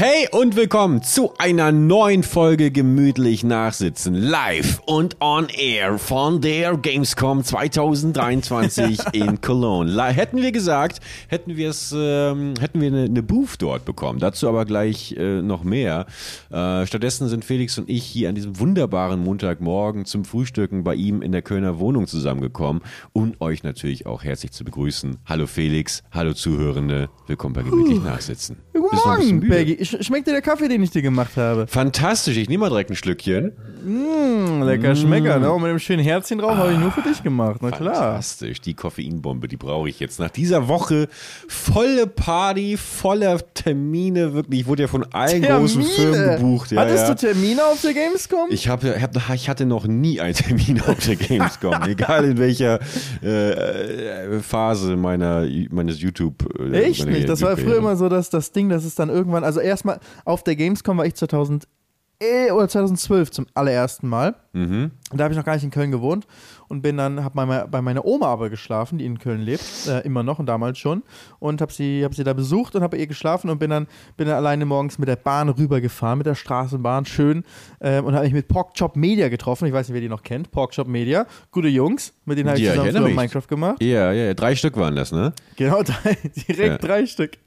Hey und willkommen zu einer neuen Folge Gemütlich Nachsitzen. Live und on air von der Gamescom 2023 in Cologne. Hätten wir gesagt, hätten wir es, ähm, hätten wir eine, eine Booth dort bekommen. Dazu aber gleich äh, noch mehr. Äh, stattdessen sind Felix und ich hier an diesem wunderbaren Montagmorgen zum Frühstücken bei ihm in der Kölner Wohnung zusammengekommen und euch natürlich auch herzlich zu begrüßen. Hallo Felix, hallo Zuhörende, willkommen bei Gemütlich Nachsitzen. Guten Morgen, Peggy. Schmeckt dir der Kaffee, den ich dir gemacht habe? Fantastisch, ich nehme mal direkt ein Schlückchen. Mmh, lecker Schmecker, ne? Und mit dem schönen Herzchen drauf ah, habe ich nur für dich gemacht, na klar. Fantastisch, die Koffeinbombe, die brauche ich jetzt. Nach dieser Woche volle Party, voller Termine, wirklich. Ich wurde ja von allen Termine. großen Firmen gebucht. Ja, Hattest ja. du Termine auf der Gamescom? Ich, hab, hab, ich hatte noch nie einen Termin auf der Gamescom, egal in welcher äh, Phase meiner, meines YouTube. Äh, Echt nicht? Das war früher immer so, dass das Ding, das ist dann irgendwann, also erstmal auf der Gamescom war ich 2011 oder 2012 zum allerersten Mal. Mhm. Da habe ich noch gar nicht in Köln gewohnt und bin dann, habe bei, bei meiner Oma aber geschlafen, die in Köln lebt, äh, immer noch und damals schon. Und habe sie, hab sie da besucht und habe bei ihr geschlafen und bin dann, bin dann alleine morgens mit der Bahn rübergefahren, mit der Straßenbahn, schön. Äh, und habe mich mit Porkchop Media getroffen. Ich weiß nicht, wer die noch kennt. Porkchop Media. Gute Jungs, mit denen habe ich ja, zusammen ich Minecraft gemacht. Ja, ja, drei Stück waren das, ne? Genau, drei, direkt ja. drei Stück.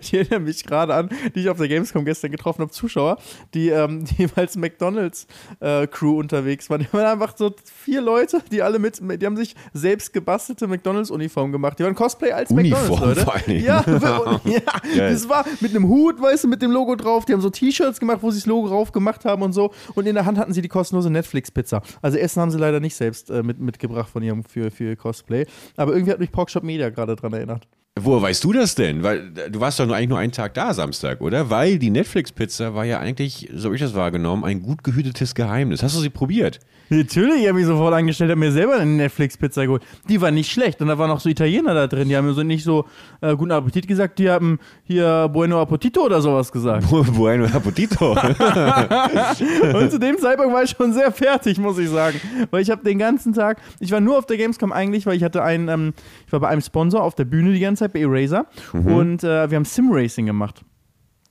Ich erinnere mich gerade an, die ich auf der Gamescom gestern getroffen habe, Zuschauer, die, ähm, jeweils McDonalds-Crew äh, unterwegs waren. Die waren einfach so vier Leute, die alle mit, die haben sich selbst gebastelte McDonalds-Uniform gemacht. Die waren Cosplay als McDonalds, Leute. Ja, ja das war mit einem Hut, weißt du, mit dem Logo drauf. Die haben so T-Shirts gemacht, wo sie das Logo drauf gemacht haben und so. Und in der Hand hatten sie die kostenlose Netflix-Pizza. Also Essen haben sie leider nicht selbst äh, mit, mitgebracht von ihrem für, für Cosplay. Aber irgendwie hat mich Porkshop Media gerade dran erinnert. Woher weißt du das denn? Weil du warst doch nur eigentlich nur einen Tag da, Samstag, oder? Weil die Netflix-Pizza war ja eigentlich, so habe ich das wahrgenommen, ein gut gehütetes Geheimnis. Hast du sie probiert? Natürlich, ich habe mich sofort angestellt, habe mir selber eine Netflix-Pizza geholt. Die war nicht schlecht und da waren auch so Italiener da drin, die haben mir so nicht so äh, guten Appetit gesagt, die haben hier Bueno Appetito oder sowas gesagt. bueno Appetito. und zu dem Zeitpunkt war ich schon sehr fertig, muss ich sagen. Weil ich habe den ganzen Tag, ich war nur auf der Gamescom eigentlich, weil ich hatte einen, ähm, ich war bei einem Sponsor auf der Bühne die ganze Zeit bei Eraser mhm. und äh, wir haben Sim-Racing gemacht.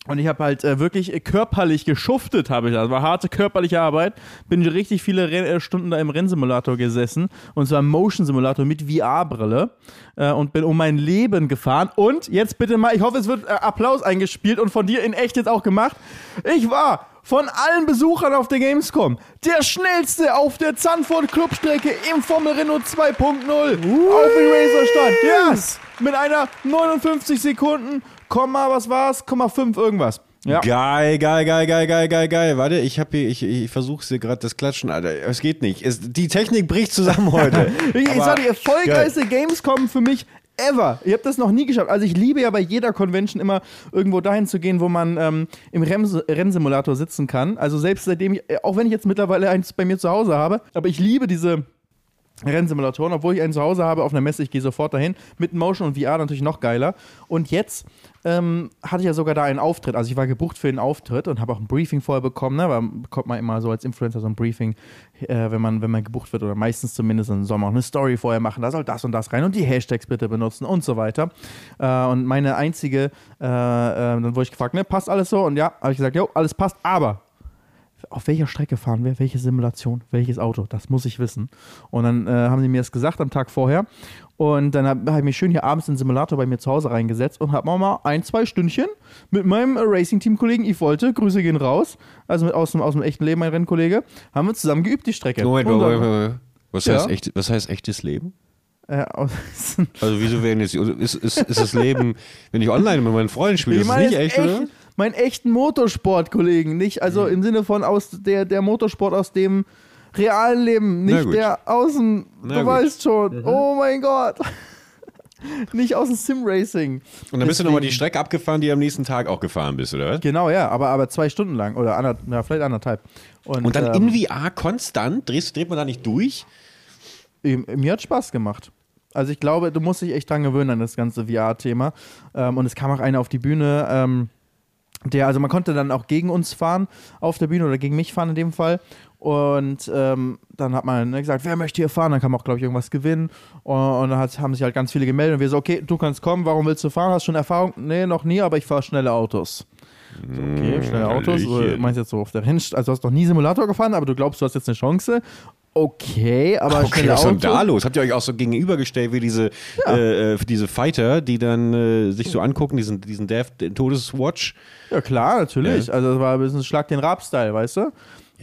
Und ich habe halt äh, wirklich körperlich geschuftet, habe ich. Das war harte körperliche Arbeit. Bin richtig viele Renn äh, Stunden da im Rennsimulator gesessen. Und zwar im Motion Simulator mit VR-Brille. Äh, und bin um mein Leben gefahren. Und jetzt bitte mal, ich hoffe, es wird äh, Applaus eingespielt und von dir in echt jetzt auch gemacht. Ich war von allen Besuchern auf der Gamescom der schnellste auf der Zandvoort Clubstrecke im Formel Renault 2.0 auf dem Racerstand. Yes! Mit einer 59 Sekunden Komma, was war's? Komma 5 irgendwas. Ja. Geil, geil, geil, geil, geil, geil, geil. Warte, ich habe hier, ich, ich versuche hier gerade das Klatschen, Alter. Es geht nicht. Es, die Technik bricht zusammen heute. ich sag die erfolgreichste Gamescom für mich ever. Ich habe das noch nie geschafft. Also ich liebe ja bei jeder Convention immer irgendwo dahin zu gehen, wo man ähm, im Rennsimulator sitzen kann. Also selbst seitdem, ich, auch wenn ich jetzt mittlerweile eins bei mir zu Hause habe, aber ich liebe diese Rennsimulatoren, obwohl ich einen zu Hause habe auf einer Messe, ich gehe sofort dahin. Mit Motion und VR natürlich noch geiler. Und jetzt ähm, hatte ich ja sogar da einen Auftritt. Also ich war gebucht für den Auftritt und habe auch ein Briefing vorher bekommen. Ne? Weil bekommt man immer so als Influencer so ein Briefing, äh, wenn, man, wenn man gebucht wird oder meistens zumindest, dann soll man auch eine Story vorher machen. Da soll das und das rein und die Hashtags bitte benutzen und so weiter. Äh, und meine einzige, äh, äh dann wurde ich gefragt, ne, passt alles so? Und ja, habe ich gesagt, jo, alles passt, aber auf welcher Strecke fahren wir, welche Simulation, welches Auto, das muss ich wissen. Und dann äh, haben sie mir das gesagt am Tag vorher. Und dann habe hab ich mich schön hier abends in den Simulator bei mir zu Hause reingesetzt und habe mal ein, zwei Stündchen mit meinem Racing-Team-Kollegen Yves Wolte, Grüße gehen raus, also mit, aus, dem, aus dem echten Leben, mein Rennkollege, haben wir zusammen geübt, die Strecke. Moment, Moment, Moment. Was, ja. heißt echt, was heißt echtes Leben? Äh, also wieso werden jetzt, ist, ist, ist das Leben, wenn ich online mit meinen Freunden spiele, ist das nicht echt, echt, oder? meinen echten Motorsport-Kollegen, nicht, also mhm. im Sinne von aus der, der Motorsport aus dem realen Leben, nicht der außen, Na du gut. weißt schon, mhm. oh mein Gott. nicht aus dem Sim-Racing. Und dann bist du nochmal die Strecke abgefahren, die du am nächsten Tag auch gefahren bist, oder was? Genau, ja, aber, aber zwei Stunden lang oder ander, ja, vielleicht anderthalb. Und, Und dann ähm, in VR konstant, drehst, dreht man da nicht durch? Mir hat Spaß gemacht. Also ich glaube, du musst dich echt dran gewöhnen an das ganze VR-Thema. Ähm, und es kam auch einer auf die Bühne, ähm, der, also man konnte dann auch gegen uns fahren auf der Bühne oder gegen mich fahren in dem Fall. Und ähm, dann hat man ne, gesagt, wer möchte hier fahren? Dann kann man auch, glaube ich, irgendwas gewinnen. Und, und dann hat, haben sich halt ganz viele gemeldet. Und wir so, okay, du kannst kommen, warum willst du fahren? Hast du schon Erfahrung? Nee, noch nie, aber ich fahre schnelle Autos. Okay, schnelle Autos. Du meinst jetzt so auf der Rennstrecke, also du hast noch nie Simulator gefahren, aber du glaubst, du hast jetzt eine Chance. Okay, aber okay, was ist denn da los? Habt ihr euch auch so gegenübergestellt wie diese, ja. äh, äh diese Fighter, die dann äh, sich so angucken, diesen, diesen Death, Todeswatch? Ja, klar, natürlich. Ja. Also, das war ein bisschen Schlag den Rab-Style, weißt du?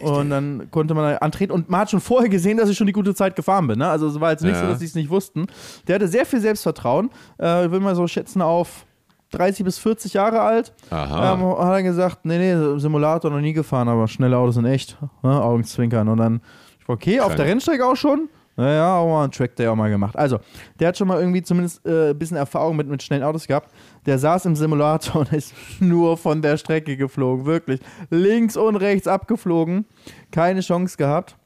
Und dann konnte man antreten und man hat schon vorher gesehen, dass ich schon die gute Zeit gefahren bin. Ne? Also es war jetzt nicht ja. so, dass sie es nicht wussten. Der hatte sehr viel Selbstvertrauen. Äh, ich will mal so schätzen auf 30 bis 40 Jahre alt. Aha. Ähm, hat er gesagt, nee, nee, Simulator noch nie gefahren, aber schnelle Autos sind echt. Ne? Augenzwinkern. Und dann, ich war okay, Keine. auf der Rennstrecke auch schon. Naja, auch mal einen Track Day auch mal gemacht. Also, der hat schon mal irgendwie zumindest äh, ein bisschen Erfahrung mit, mit schnellen Autos gehabt. Der saß im Simulator und ist nur von der Strecke geflogen. Wirklich. Links und rechts abgeflogen. Keine Chance gehabt.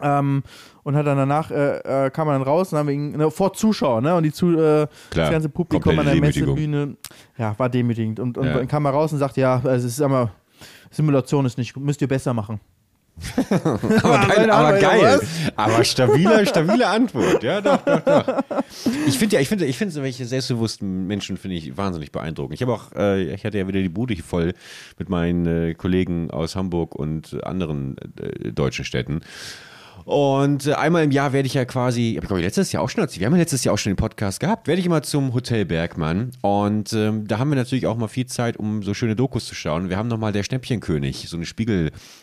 Ähm, und hat dann danach, äh, äh, kam er dann raus und haben wir ihn, ne, vor Zuschauern, ne? Und die zu, äh, das ganze Publikum an der Messebühne, ja, war demütigend. Und, und ja. dann kam er raus und sagte, ja, also es ist aber, Simulation ist nicht gut, müsst ihr besser machen. aber geil, aber, geil. aber stabile, stabile Antwort. Ja, doch, doch, doch. Ich finde ja, ich finde, ich finde solche selbstbewussten Menschen finde ich wahnsinnig beeindruckend. Ich habe auch, äh, ich hatte ja wieder die Bude voll mit meinen äh, Kollegen aus Hamburg und anderen äh, deutschen Städten. Und äh, einmal im Jahr werde ich ja quasi, ich glaube letztes Jahr auch schon wir haben ja letztes Jahr auch schon den Podcast gehabt, werde ich immer zum Hotel Bergmann. Und ähm, da haben wir natürlich auch mal viel Zeit, um so schöne Dokus zu schauen. Wir haben nochmal der Schnäppchenkönig, so eine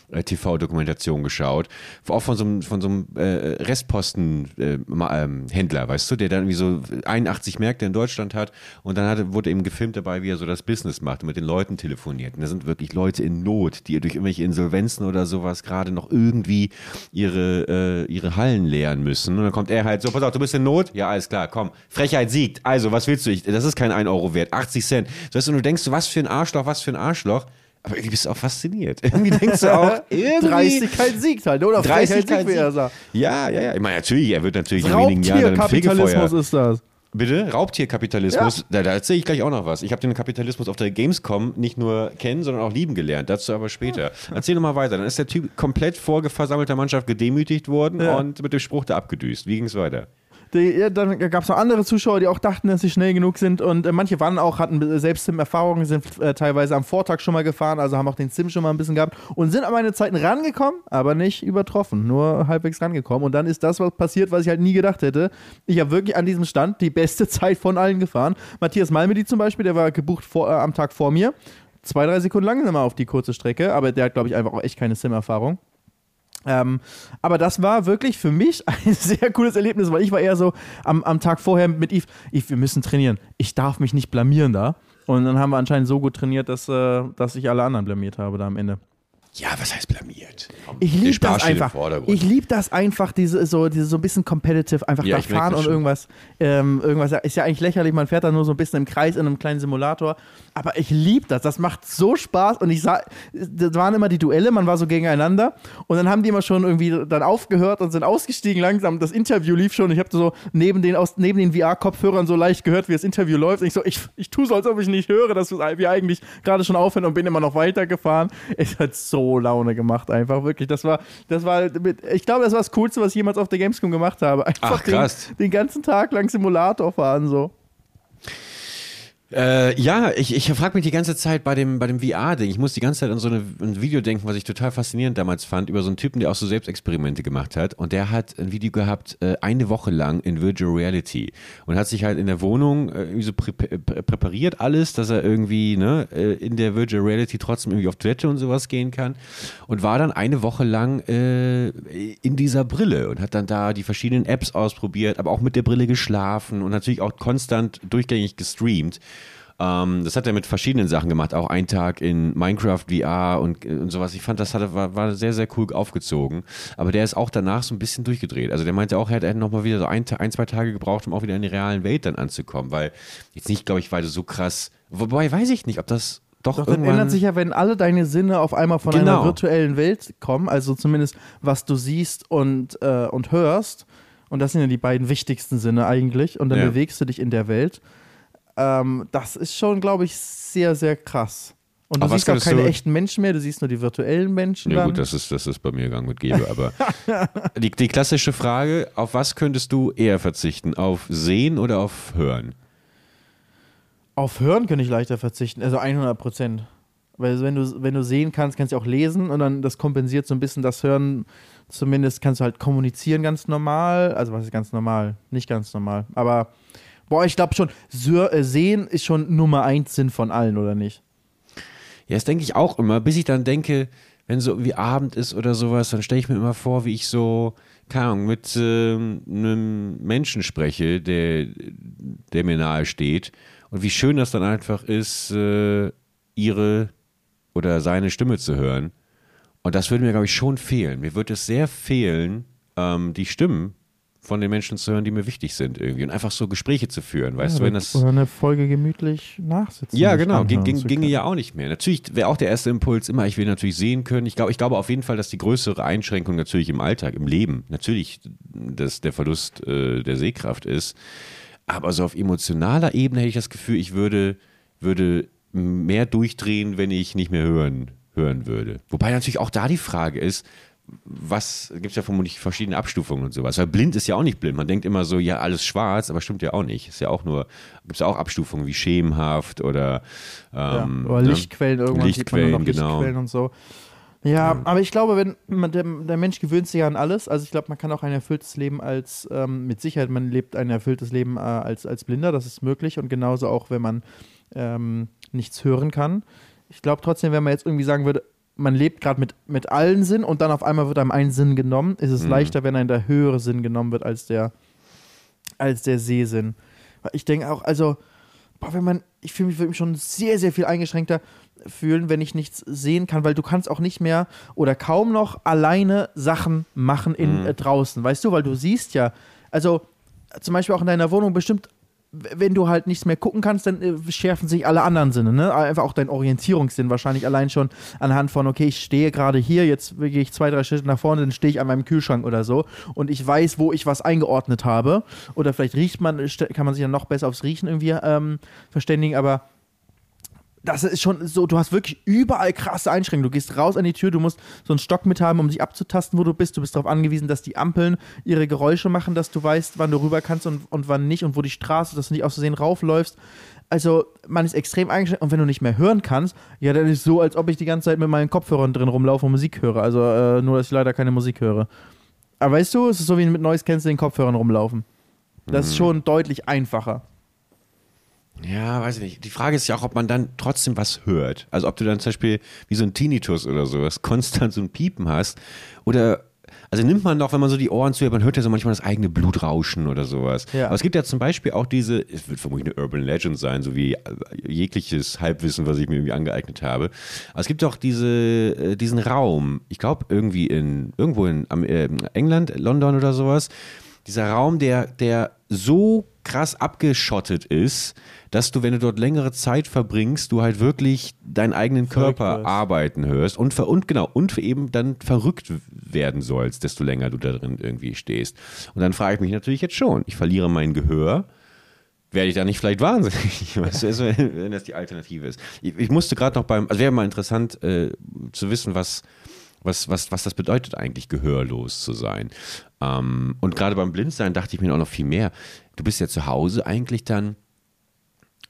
Spiegel-TV-Dokumentation geschaut. Auch von so einem, von so einem äh, Restposten-Händler, äh, weißt du, der dann irgendwie so 81 Märkte in Deutschland hat. Und dann hatte, wurde eben gefilmt dabei, wie er so das Business macht und mit den Leuten telefoniert. Und da sind wirklich Leute in Not, die durch irgendwelche Insolvenzen oder sowas gerade noch irgendwie ihre äh, ihre Hallen leeren müssen. Und dann kommt er halt so, pass auf, du bist in Not? Ja, alles klar, komm. Frechheit siegt. Also, was willst du? Ich, das ist kein 1 Euro wert, 80 Cent. Weißt du, du denkst, was für ein Arschloch, was für ein Arschloch. Aber irgendwie bist du auch fasziniert. Irgendwie denkst du auch, irgendwie. Dreistigkeit siegt halt, oder? Dreistigkeit siegt, wie er sagt. Ja, ja, ja. Ich meine, natürlich, er wird natürlich in wenigen Jahren dann Kapitalismus ist das. Bitte? Raubtierkapitalismus. Ja. Da, da erzähle ich gleich auch noch was. Ich habe den Kapitalismus auf der Gamescom nicht nur kennen, sondern auch lieben gelernt. Dazu aber später. Ja. Erzähl noch mal weiter. Dann ist der Typ komplett vor versammelter Mannschaft gedemütigt worden ja. und mit dem Spruch da abgedüst. Wie ging es weiter? Die, dann gab es noch andere Zuschauer, die auch dachten, dass sie schnell genug sind. Und äh, manche waren auch, hatten selbst Sim-Erfahrungen, sind äh, teilweise am Vortag schon mal gefahren, also haben auch den Sim schon mal ein bisschen gehabt und sind an meine Zeiten rangekommen, aber nicht übertroffen, nur halbwegs rangekommen. Und dann ist das was passiert, was ich halt nie gedacht hätte. Ich habe wirklich an diesem Stand die beste Zeit von allen gefahren. Matthias Malmedy zum Beispiel, der war gebucht vor, äh, am Tag vor mir. Zwei, drei Sekunden langsamer auf die kurze Strecke, aber der hat, glaube ich, einfach auch echt keine Sim-Erfahrung. Ähm, aber das war wirklich für mich ein sehr cooles Erlebnis, weil ich war eher so am, am Tag vorher mit Yves, Yves, wir müssen trainieren. Ich darf mich nicht blamieren da. Und dann haben wir anscheinend so gut trainiert, dass, äh, dass ich alle anderen blamiert habe da am Ende. Ja, was heißt blamiert? Komm, ich liebe das einfach. Ich liebe das einfach, diese so, diese so ein bisschen competitive, einfach ja, da fahren und irgendwas. Ähm, irgendwas ist ja eigentlich lächerlich, man fährt da nur so ein bisschen im Kreis in einem kleinen Simulator. Aber ich liebe das. Das macht so Spaß. Und ich sah, das waren immer die Duelle, man war so gegeneinander. Und dann haben die immer schon irgendwie dann aufgehört und sind ausgestiegen langsam. Das Interview lief schon. Ich habe so neben den, neben den VR-Kopfhörern so leicht gehört, wie das Interview läuft. Und ich so, ich, ich tue so, als ob ich nicht höre, dass wir eigentlich gerade schon aufhören und bin immer noch weitergefahren. Es hat so Laune gemacht, einfach wirklich. Das war, das war, ich glaube, das war das Coolste, was ich jemals auf der Gamescom gemacht habe. Einfach Ach, krass. Den, den ganzen Tag lang Simulator fahren, so. Äh, ja, ich, ich frage mich die ganze Zeit bei dem, bei dem VR-Ding. Ich muss die ganze Zeit an so eine, ein Video denken, was ich total faszinierend damals fand, über so einen Typen, der auch so Selbstexperimente gemacht hat. Und der hat ein Video gehabt, äh, eine Woche lang in Virtual Reality. Und hat sich halt in der Wohnung äh, so prä präpariert alles, dass er irgendwie ne, äh, in der Virtual Reality trotzdem irgendwie auf Toilette und sowas gehen kann. Und war dann eine Woche lang äh, in dieser Brille und hat dann da die verschiedenen Apps ausprobiert, aber auch mit der Brille geschlafen und natürlich auch konstant durchgängig gestreamt. Ähm, das hat er mit verschiedenen Sachen gemacht, auch einen Tag in Minecraft VR und, und sowas. Ich fand, das hatte, war, war sehr, sehr cool aufgezogen. Aber der ist auch danach so ein bisschen durchgedreht. Also der meinte auch, er hätte nochmal wieder so ein, ein, zwei Tage gebraucht, um auch wieder in die realen Welt dann anzukommen. Weil jetzt nicht, glaube ich, weil du so krass. Wobei weiß ich nicht, ob das doch, Doch dann ändert sich ja, wenn alle deine Sinne auf einmal von genau. einer virtuellen Welt kommen, also zumindest was du siehst und, äh, und hörst. Und das sind ja die beiden wichtigsten Sinne eigentlich. Und dann ja. bewegst du dich in der Welt. Ähm, das ist schon, glaube ich, sehr, sehr krass. Und du aber siehst auch keine du... echten Menschen mehr, du siehst nur die virtuellen Menschen. Ja, dann. gut, das ist, das ist bei mir gang mit Gebe. Aber die, die klassische Frage: Auf was könntest du eher verzichten? Auf Sehen oder auf Hören? Auf Hören könnte ich leichter verzichten, also 100 Prozent. Weil wenn du, wenn du sehen kannst, kannst du auch lesen und dann das kompensiert so ein bisschen das Hören. Zumindest kannst du halt kommunizieren ganz normal. Also was ist ganz normal? Nicht ganz normal. Aber boah, ich glaube schon, äh, sehen ist schon Nummer eins Sinn von allen, oder nicht? Ja, das denke ich auch immer, bis ich dann denke, wenn so wie Abend ist oder sowas, dann stelle ich mir immer vor, wie ich so, keine Ahnung, mit äh, einem Menschen spreche, der, der mir nahe steht. Und wie schön das dann einfach ist, äh, ihre oder seine Stimme zu hören. Und das würde mir, glaube ich, schon fehlen. Mir würde es sehr fehlen, ähm, die Stimmen von den Menschen zu hören, die mir wichtig sind irgendwie und einfach so Gespräche zu führen, weißt ja, du, wenn das oder eine Folge gemütlich nachsitzen. Ja, genau, ging, ging, ginge ja auch nicht mehr. Natürlich wäre auch der erste Impuls immer, ich will natürlich sehen können. Ich glaube, ich glaube auf jeden Fall, dass die größere Einschränkung natürlich im Alltag, im Leben, natürlich, dass der Verlust äh, der Sehkraft ist, aber so auf emotionaler Ebene hätte ich das Gefühl, ich würde würde mehr durchdrehen, wenn ich nicht mehr hören, hören würde. Wobei natürlich auch da die Frage ist, was gibt es ja vermutlich verschiedene Abstufungen und sowas. Weil blind ist ja auch nicht blind. Man denkt immer so, ja, alles schwarz, aber stimmt ja auch nicht. Ist ja auch nur, gibt es auch Abstufungen wie schemenhaft oder, ähm, ja, oder ne? Lichtquellen, irgendwann Lichtquellen, sieht man genau. Lichtquellen und so. Ja, ja, aber ich glaube, wenn man, der, der, Mensch gewöhnt sich an alles. Also ich glaube, man kann auch ein erfülltes Leben als, ähm, mit Sicherheit, man lebt ein erfülltes Leben äh, als, als Blinder, das ist möglich. Und genauso auch, wenn man ähm, nichts hören kann. Ich glaube trotzdem, wenn man jetzt irgendwie sagen würde, man lebt gerade mit, mit allen Sinnen und dann auf einmal wird einem ein Sinn genommen, ist es mhm. leichter, wenn einem der höhere Sinn genommen wird als der, als der Sehsinn. Ich denke auch, also, boah, wenn man, ich fühle mich, mich schon sehr, sehr viel eingeschränkter fühlen, wenn ich nichts sehen kann, weil du kannst auch nicht mehr oder kaum noch alleine Sachen machen in mhm. äh, draußen, weißt du, weil du siehst ja, also zum Beispiel auch in deiner Wohnung bestimmt wenn du halt nichts mehr gucken kannst, dann äh, schärfen sich alle anderen Sinne. Ne? Einfach auch dein Orientierungssinn wahrscheinlich allein schon anhand von, okay, ich stehe gerade hier, jetzt gehe ich zwei, drei Schritte nach vorne, dann stehe ich an meinem Kühlschrank oder so und ich weiß, wo ich was eingeordnet habe. Oder vielleicht riecht man, kann man sich dann noch besser aufs Riechen irgendwie ähm, verständigen, aber das ist schon so, du hast wirklich überall krasse Einschränkungen. Du gehst raus an die Tür, du musst so einen Stock mit haben, um dich abzutasten, wo du bist. Du bist darauf angewiesen, dass die Ampeln ihre Geräusche machen, dass du weißt, wann du rüber kannst und, und wann nicht und wo die Straße, dass du nicht aus Versehen raufläufst. Also, man ist extrem eingeschränkt und wenn du nicht mehr hören kannst, ja, dann ist es so, als ob ich die ganze Zeit mit meinen Kopfhörern drin rumlaufe und Musik höre. Also, äh, nur, dass ich leider keine Musik höre. Aber weißt du, es ist so wie mit Noise Cancel den Kopfhörern rumlaufen. Das ist mhm. schon deutlich einfacher. Ja, weiß ich nicht. Die Frage ist ja auch, ob man dann trotzdem was hört. Also ob du dann zum Beispiel wie so ein Tinnitus oder sowas konstant so ein Piepen hast. Oder, also nimmt man doch, wenn man so die Ohren zuhört, man hört ja so manchmal das eigene Blut rauschen oder sowas. Ja. Aber es gibt ja zum Beispiel auch diese, es wird vermutlich eine Urban Legend sein, so wie jegliches Halbwissen, was ich mir irgendwie angeeignet habe. Aber es gibt doch diese, äh, diesen Raum, ich glaube irgendwie in, irgendwo in äh, England, London oder sowas, dieser Raum, der, der so krass abgeschottet ist, dass du, wenn du dort längere Zeit verbringst, du halt wirklich deinen eigenen Körper arbeiten hörst und, und genau, und eben dann verrückt werden sollst, desto länger du da drin irgendwie stehst. Und dann frage ich mich natürlich jetzt schon, ich verliere mein Gehör, werde ich da nicht vielleicht wahnsinnig, weißt du, wenn das die Alternative ist. Ich, ich musste gerade noch beim, also wäre mal interessant äh, zu wissen, was, was, was, was das bedeutet eigentlich, gehörlos zu sein. Ähm, und gerade beim Blindsein dachte ich mir auch noch viel mehr. Du bist ja zu Hause eigentlich dann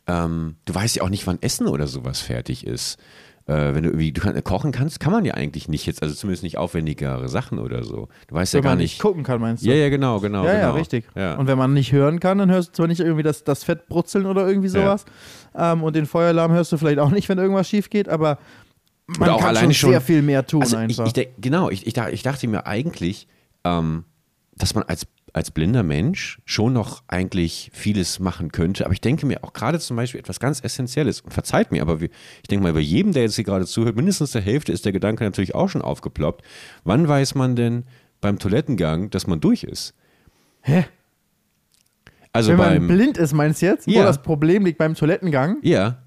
ähm, du weißt ja auch nicht, wann Essen oder sowas fertig ist. Äh, wenn du irgendwie du kann, kochen kannst, kann man ja eigentlich nicht jetzt, also zumindest nicht aufwendigere Sachen oder so. Du weißt wenn ja gar man nicht. gucken kann, meinst du? Ja, ja, genau, genau. Ja, genau. ja, richtig. Ja. Und wenn man nicht hören kann, dann hörst du zwar nicht irgendwie das, das Fett brutzeln oder irgendwie sowas. Ja. Ähm, und den Feueralarm hörst du vielleicht auch nicht, wenn irgendwas schief geht, aber man oder auch kann alleine schon sehr viel mehr tun also einfach. Ich, ich, genau, ich, ich, ich dachte mir eigentlich, ähm, dass man als als blinder Mensch schon noch eigentlich vieles machen könnte. Aber ich denke mir auch gerade zum Beispiel etwas ganz Essentielles. Und verzeiht mir, aber ich denke mal, bei jedem, der jetzt hier gerade zuhört, mindestens der Hälfte ist der Gedanke natürlich auch schon aufgeploppt. Wann weiß man denn beim Toilettengang, dass man durch ist? Hä? Also Wenn beim, man blind ist, meinst du jetzt? Ja. Wo das Problem liegt beim Toilettengang? Ja.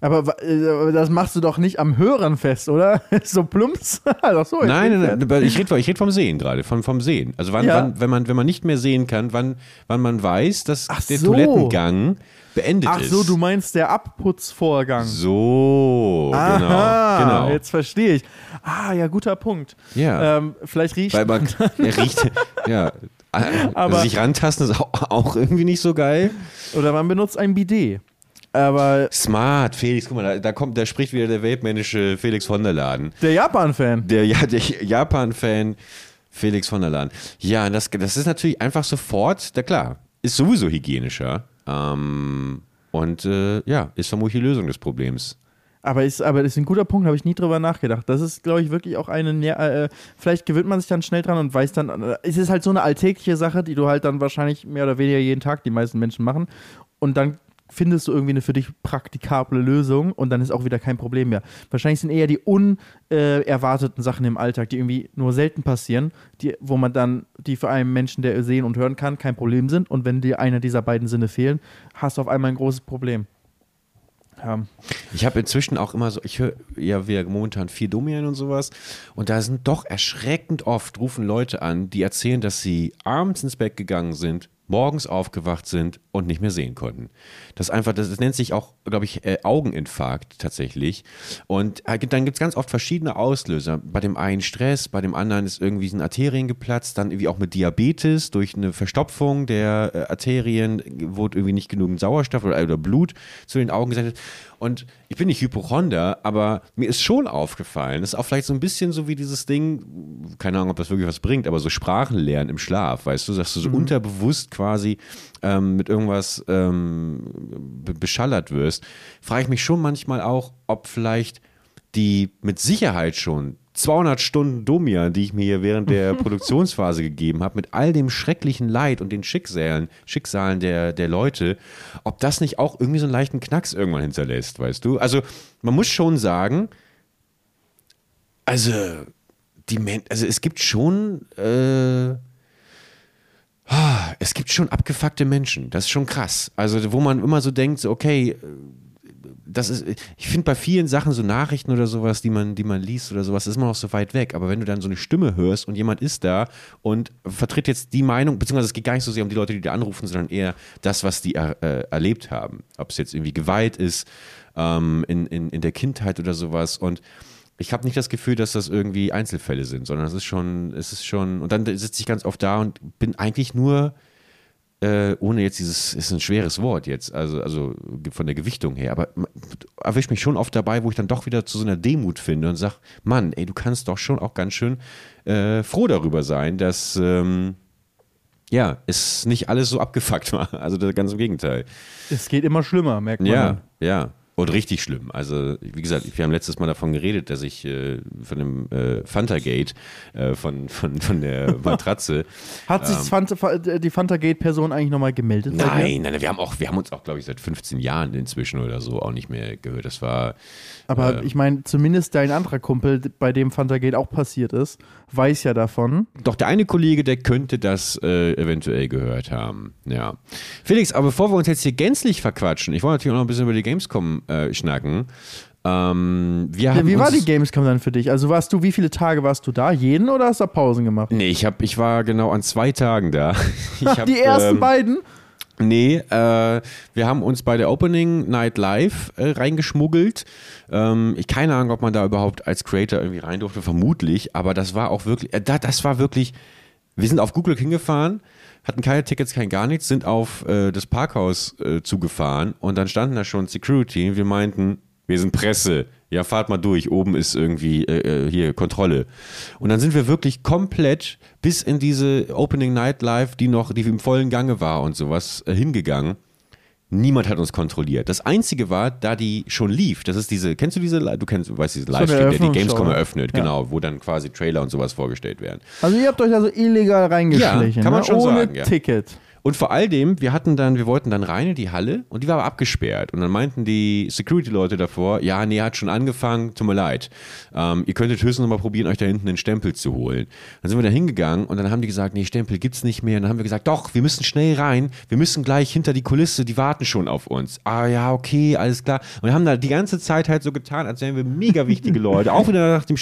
Aber äh, das machst du doch nicht am Hören fest, oder? so plumps. doch so, nein, nein, nein, ich rede red vom Sehen gerade, vom, vom Sehen. Also wann, ja. wann, wenn, man, wenn man nicht mehr sehen kann, wann, wann man weiß, dass Ach der so. Toilettengang beendet Ach ist. Ach so, du meinst der Abputzvorgang. So, Aha, genau, genau. Jetzt verstehe ich. Ah, ja, guter Punkt. Ja. Ähm, vielleicht riecht Weil man, er riecht, ja. Aber, also sich rantasten ist auch, auch irgendwie nicht so geil. Oder man benutzt ein Bidet. Aber Smart, Felix, guck mal, da, da kommt, da spricht wieder der weltmännische Felix von der Laden. der Japan-Fan. Der, ja, der Japan-Fan Felix von der Laden. Ja, das, das ist natürlich einfach sofort, na klar, ist sowieso hygienischer. Ähm, und äh, ja, ist vermutlich die Lösung des Problems. Aber ist, aber das ist ein guter Punkt, habe ich nie drüber nachgedacht. Das ist, glaube ich, wirklich auch eine, äh, vielleicht gewöhnt man sich dann schnell dran und weiß dann, äh, es ist halt so eine alltägliche Sache, die du halt dann wahrscheinlich mehr oder weniger jeden Tag die meisten Menschen machen. Und dann findest du irgendwie eine für dich praktikable Lösung und dann ist auch wieder kein Problem mehr. Wahrscheinlich sind eher die unerwarteten Sachen im Alltag, die irgendwie nur selten passieren, die, wo man dann, die für einen Menschen, der sehen und hören kann, kein Problem sind. Und wenn dir einer dieser beiden Sinne fehlen, hast du auf einmal ein großes Problem. Ja. Ich habe inzwischen auch immer so, ich höre ja wieder momentan viel Domian und sowas. Und da sind doch erschreckend oft, rufen Leute an, die erzählen, dass sie abends ins Bett gegangen sind, morgens aufgewacht sind und nicht mehr sehen konnten. Das einfach, das, das nennt sich auch, glaube ich, äh, Augeninfarkt tatsächlich. Und äh, dann gibt es ganz oft verschiedene Auslöser. Bei dem einen Stress, bei dem anderen ist irgendwie ein Arterien geplatzt, dann irgendwie auch mit Diabetes durch eine Verstopfung der äh, Arterien wurde irgendwie nicht genügend Sauerstoff oder, oder Blut zu den Augen gesendet. Und ich bin nicht Hypochonder, aber mir ist schon aufgefallen, das ist auch vielleicht so ein bisschen so wie dieses Ding, keine Ahnung, ob das wirklich was bringt, aber so Sprachen lernen im Schlaf, weißt du, dass du so unterbewusst quasi ähm, mit irgendwas ähm, be- beschallert wirst, frage ich mich schon manchmal auch, ob vielleicht die mit Sicherheit schon 200 Stunden Domian, die ich mir hier während der Produktionsphase gegeben habe, mit all dem schrecklichen Leid und den Schicksalen, Schicksalen der, der Leute, ob das nicht auch irgendwie so einen leichten Knacks irgendwann hinterlässt, weißt du? Also man muss schon sagen, also die Men also es gibt schon äh, ah, es gibt schon abgefuckte Menschen, das ist schon krass. Also wo man immer so denkt, so, okay, das ist, ich finde bei vielen Sachen so Nachrichten oder sowas, die man, die man liest oder sowas, ist immer noch so weit weg. Aber wenn du dann so eine Stimme hörst und jemand ist da und vertritt jetzt die Meinung, beziehungsweise es geht gar nicht so sehr um die Leute, die da anrufen, sondern eher das, was die äh, erlebt haben. Ob es jetzt irgendwie Gewalt ist ähm, in, in, in der Kindheit oder sowas. Und ich habe nicht das Gefühl, dass das irgendwie Einzelfälle sind, sondern es ist schon, es ist schon, und dann sitze ich ganz oft da und bin eigentlich nur äh, ohne jetzt dieses, ist ein schweres Wort jetzt, also, also von der Gewichtung her, aber erwischt mich schon oft dabei, wo ich dann doch wieder zu so einer Demut finde und sage, Mann, ey, du kannst doch schon auch ganz schön äh, froh darüber sein, dass ähm, ja, es nicht alles so abgefuckt war. Also das ganz im Gegenteil. Es geht immer schlimmer, merkt man. Ja, ja. Und richtig schlimm. Also, wie gesagt, wir haben letztes Mal davon geredet, dass ich äh, von dem äh, Fantagate, äh, von, von, von der Matratze. Hat sich Fanta, die Fantagate-Person eigentlich nochmal gemeldet? nein, nein, wir haben auch, wir haben uns auch, glaube ich, seit 15 Jahren inzwischen oder so auch nicht mehr gehört. Das war. Aber äh, ich meine, zumindest dein anderer Kumpel, bei dem Fantagate auch passiert ist, weiß ja davon. Doch der eine Kollege, der könnte das äh, eventuell gehört haben. Ja. Felix, aber bevor wir uns jetzt hier gänzlich verquatschen, ich wollte natürlich auch noch ein bisschen über die Gamescom äh, schnacken. Ähm, Ja, wie war die Gamescom dann für dich? Also warst du, wie viele Tage warst du da? Jeden oder hast du Pausen gemacht? Nee, ich, hab, ich war genau an zwei Tagen da. Hab, die ersten ähm, beiden? Nee, äh, wir haben uns bei der Opening Night Live äh, reingeschmuggelt. Ähm, ich keine Ahnung, ob man da überhaupt als Creator irgendwie rein durfte, vermutlich, aber das war auch wirklich, äh, da, das war wirklich, wir sind auf Google hingefahren, hatten keine Tickets, kein gar nichts, sind auf äh, das Parkhaus äh, zugefahren und dann standen da schon Security. Wir meinten, wir sind Presse. Ja, fahrt mal durch. Oben ist irgendwie äh, äh, hier Kontrolle. Und dann sind wir wirklich komplett bis in diese Opening Night Live, die noch, die im vollen Gange war und sowas, äh, hingegangen. Niemand hat uns kontrolliert. Das Einzige war, da die schon lief, das ist diese, kennst du diese, du kennst, du weißt diese eine Livestream, der die Gamescom ne? eröffnet, Ja. genau, wo dann quasi Trailer und sowas vorgestellt werden. Also ihr habt euch also illegal reingeschlichen, Ja, kann man ne? schon ohne sagen, ja. Ticket. Und vor all dem, wir hatten dann, wir wollten dann rein in die Halle und die war aber abgesperrt. Und dann meinten die Security-Leute davor, ja, nee, hat schon angefangen, tut mir leid. Ähm, ihr könntet höchstens noch mal probieren, euch da hinten einen Stempel zu holen. Dann sind wir da hingegangen und dann haben die gesagt, nee, Stempel gibt's nicht mehr. Und dann haben wir gesagt, doch, wir müssen schnell rein, wir müssen gleich hinter die Kulisse, die warten schon auf uns. Ah ja, okay, alles klar. Und wir haben da die ganze Zeit halt so getan, als wären wir mega wichtige Leute. Auch wieder nach dem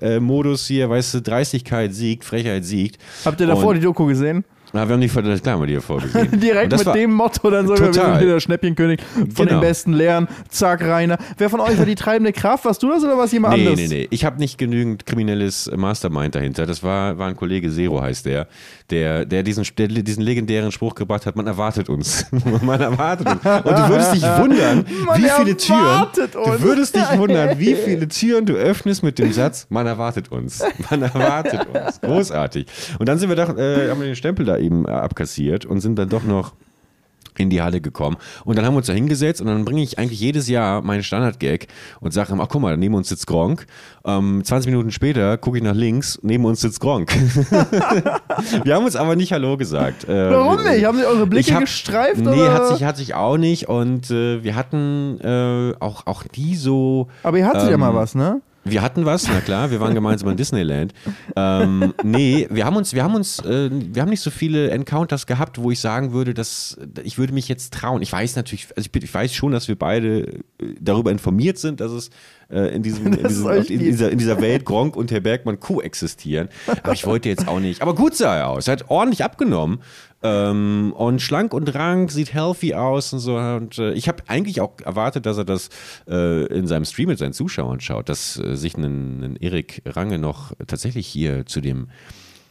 Schnäppchen-Modus hier, weißt du, Dreistigkeit siegt, Frechheit siegt. Habt ihr davor Und- die Doku gesehen? Na, wir haben die Viertel klar mit dir vorgesehen. Direkt mit dem Motto, dann sogar wir sind der Schnäppchenkönig von genau. den besten Lehren. Zack, Rainer. Wer von euch war die treibende Kraft? Warst du das oder was jemand nee, anderes? Nee, nee, nee. Ich habe nicht genügend kriminelles Mastermind dahinter. Das war, war ein Kollege, Zero heißt der, der, der, diesen, der diesen legendären Spruch gebracht hat, man erwartet uns. man erwartet uns. Und du würdest dich wundern, man wie viele Türen. Uns. Du würdest dich wundern, wie viele Türen du öffnest mit dem Satz, man erwartet uns. Man erwartet uns. Großartig. Und dann sind wir doch, äh, haben wir den Stempel da eben äh, abkassiert und sind dann doch noch in die Halle gekommen. Und dann haben wir uns da hingesetzt und dann bringe ich eigentlich jedes Jahr meinen Standard-Gag und sage ach guck mal, neben uns sitzt Gronk. Ähm, 20 Minuten später gucke ich nach links, neben uns sitzt Gronk. wir haben uns aber nicht Hallo gesagt. Äh, Warum nicht? Haben sie eure Blicke hab, gestreift? Nee, oder? Hat, sich, hat sich auch nicht und äh, wir hatten äh, auch, auch nie so... Aber ihr hattet ähm, ja mal was, ne? Wir hatten was, na klar, wir waren gemeinsam in Disneyland. Ähm, nee, wir haben uns, wir haben uns, äh, wir haben nicht so viele Encounters gehabt, wo ich sagen würde, dass ich würde mich jetzt trauen. Ich weiß natürlich, also ich, ich weiß schon, dass wir beide äh, darüber informiert sind, dass es äh, in, diesem, in, diesem in, dieser, in dieser Welt Gronk und Herr Bergmann koexistieren. Aber ich wollte jetzt auch nicht. Aber gut sah er aus. Er hat ordentlich abgenommen. Ähm, und schlank und rank, sieht healthy aus und so. Und äh, ich habe eigentlich auch erwartet, dass er das äh, in seinem Stream mit seinen Zuschauern schaut, dass äh, sich ein, ein Erik Range noch tatsächlich hier zu dem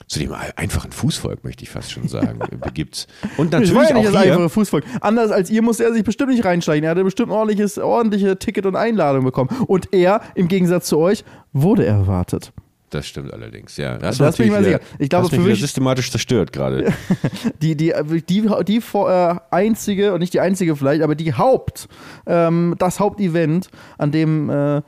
zu dem einfachen Fußvolk, möchte ich fast schon sagen, begibt. Und natürlich ich ja nicht das einfache Fußvolk. Anders als ihr musste er sich bestimmt nicht reinsteigen. Er hatte bestimmt ein ordentliches, ordentliche Ticket und Einladung bekommen. Und er, im Gegensatz zu euch, wurde erwartet. Das stimmt allerdings, ja. Das, das bin ich mal sicher. Ich glaube, für mich systematisch zerstört gerade. die, die, die, die äh, einzige, und nicht die einzige vielleicht, aber die Haupt, ähm, das Hauptevent, an dem äh,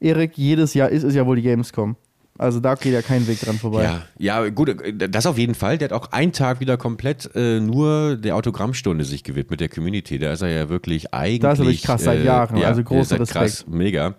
Erik jedes Jahr ist, ist ja wohl die Gamescom. Also da geht ja kein Weg dran vorbei. Ja, ja, gut, das auf jeden Fall. Der hat auch einen Tag wieder komplett äh, nur der Autogrammstunde sich gewidmet, der Community. Da ist er ja wirklich eigentlich. Das ist wirklich krass, seit Jahren. Äh, ja, also großer Respekt. Krass, mega.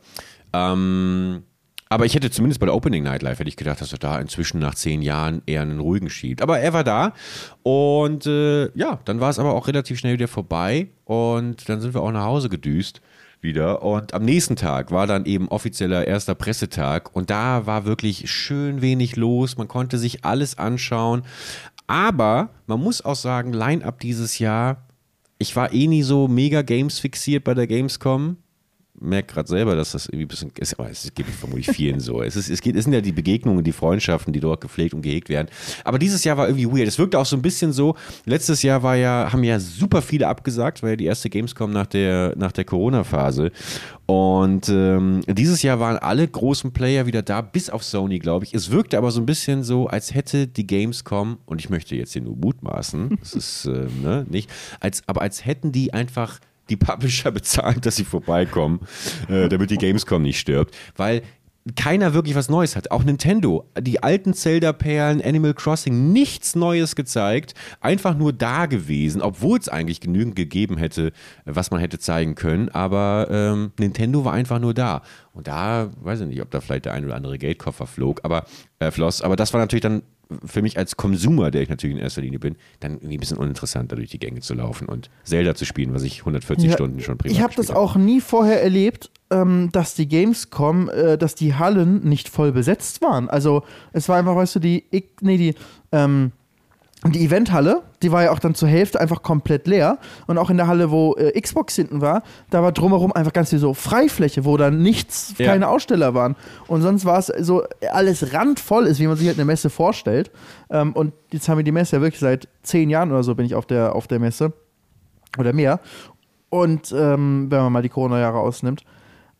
Ähm, aber ich hätte zumindest bei der Opening Night Live hätte ich gedacht, dass er da inzwischen nach zehn Jahren eher einen ruhigen schiebt. Aber er war da und äh, ja, dann war es aber auch relativ schnell wieder vorbei und dann sind wir auch nach Hause gedüst wieder. Und am nächsten Tag war dann eben offizieller erster Pressetag und da war wirklich schön wenig los. Man konnte sich alles anschauen. Aber man muss auch sagen, Line-Up dieses Jahr, ich war eh nie so mega Games fixiert bei der Gamescom merke gerade selber, dass das irgendwie ein bisschen es geht vermutlich vielen so. Es, ist, es, geht, es sind ja die Begegnungen, die Freundschaften, die dort gepflegt und gehegt werden. Aber dieses Jahr war irgendwie weird. Es wirkte auch so ein bisschen so, letztes Jahr war ja, haben ja super viele abgesagt, war ja die erste Gamescom nach der, nach der Corona-Phase. Und ähm, dieses Jahr waren alle großen Player wieder da, bis auf Sony, glaube ich. Es wirkte aber so ein bisschen so, als hätte die Gamescom, und ich möchte jetzt hier nur mutmaßen, das ist äh, ne, nicht, als, aber als hätten die einfach die Publisher bezahlt, dass sie vorbeikommen, äh, damit die Gamescom nicht stirbt. Weil keiner wirklich was Neues hat. Auch Nintendo, die alten Zelda-Perlen, Animal Crossing, nichts Neues gezeigt, einfach nur da gewesen, obwohl es eigentlich genügend gegeben hätte, was man hätte zeigen können. Aber ähm, Nintendo war einfach nur da. Und da, weiß ich nicht, ob da vielleicht der ein oder andere Geldkoffer flog, aber äh, floss. Aber das war natürlich dann für mich als Konsumer, der ich natürlich in erster Linie bin, dann irgendwie ein bisschen uninteressanter durch die Gänge zu laufen und Zelda zu spielen, was ich 140 ja, Stunden schon privat Ich habe das auch nie vorher erlebt, ähm, dass die Gamescom, äh, dass die Hallen nicht voll besetzt waren. Also es war einfach, weißt du, die, nee, die, ähm, die Eventhalle, die war ja auch dann zur Hälfte einfach komplett leer. Und auch in der Halle, wo äh, Xbox hinten war, da war drumherum einfach ganz viel so Freifläche, wo dann nichts, ja. keine Aussteller waren. Und sonst war es so alles randvoll ist, wie man sich halt eine Messe vorstellt. Ähm, und jetzt haben wir die Messe ja wirklich seit zehn Jahren oder so bin ich auf der, auf der Messe. Oder mehr. Und ähm, wenn man mal die Corona-Jahre ausnimmt.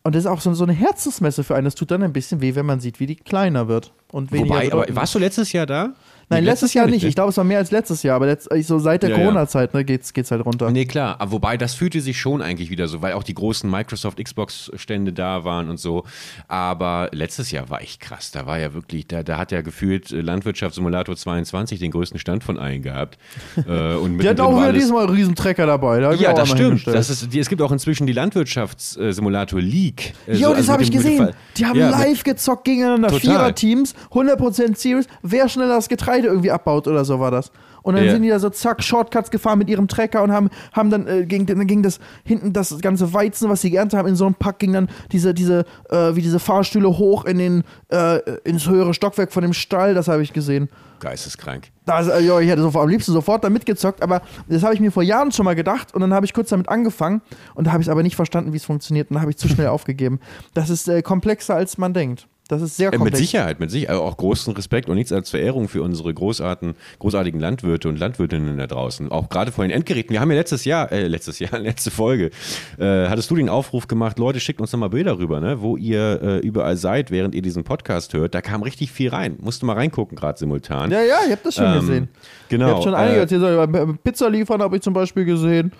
Und das ist auch so, so eine Herzensmesse für einen. Das tut dann ein bisschen weh, wenn man sieht, wie die kleiner wird. Und Wobei, aber warst du letztes Jahr da? Nein, letztes, letztes Jahr nicht. Ich glaube, es war mehr als letztes Jahr, aber letzt, so seit der ja, Corona-Zeit ne, geht's, geht's halt runter. Nee, klar. Aber wobei, das fühlte sich schon eigentlich wieder so, weil auch die großen Microsoft Xbox-Stände da waren und so. Aber letztes Jahr war echt krass. Da war ja wirklich, da, da hat ja gefühlt Landwirtschaftssimulator 22 den größten Stand von allen gehabt. äh, und die hat auch wieder diesmal einen Riesentrecker dabei. Da ja, das stimmt. Das ist, die, es gibt auch inzwischen die Landwirtschaftssimulator League. Äh, jo, so, das also habe ich gesehen. Die haben ja, live gezockt gegeneinander. Vierer-Teams, 100% Series. Wer schneller das Getreide Getreide irgendwie abbaut oder so war das. Und dann Ja. sind die da so zack, Shortcuts gefahren mit ihrem Trecker und haben, haben dann, äh, ging, dann ging das hinten das ganze Weizen, was sie geerntet haben, in so einem Pack, ging dann diese, diese, äh, wie diese Fahrstühle hoch in den, äh, ins höhere Stockwerk von dem Stall, das habe ich gesehen. Geisteskrank. Das, äh, ja, ich hätte so, am liebsten sofort da mitgezockt, aber das habe ich mir vor Jahren schon mal gedacht und dann habe ich kurz damit angefangen und da habe ich aber nicht verstanden, wie es funktioniert und dann habe ich zu schnell aufgegeben. Das ist äh, komplexer, als man denkt. Das ist sehr Äh, komplex. Mit Sicherheit, mit Sicherheit. Also auch großen Respekt und nichts als Verehrung für unsere großartigen, großartigen Landwirte und Landwirtinnen da draußen. Auch gerade vor den Endgeräten. Wir haben ja letztes Jahr, äh, letztes Jahr, letzte Folge, äh, hattest du den Aufruf gemacht, Leute, schickt uns doch mal Bilder rüber, ne, wo ihr äh, überall seid, während ihr diesen Podcast hört. Da kam richtig viel rein. Musst du mal reingucken, gerade simultan. Ja, ja, ich habe das schon Ähm, gesehen. Genau. Ich habe schon äh, einige erzählt. So, beim Pizza liefern habe ich zum Beispiel gesehen.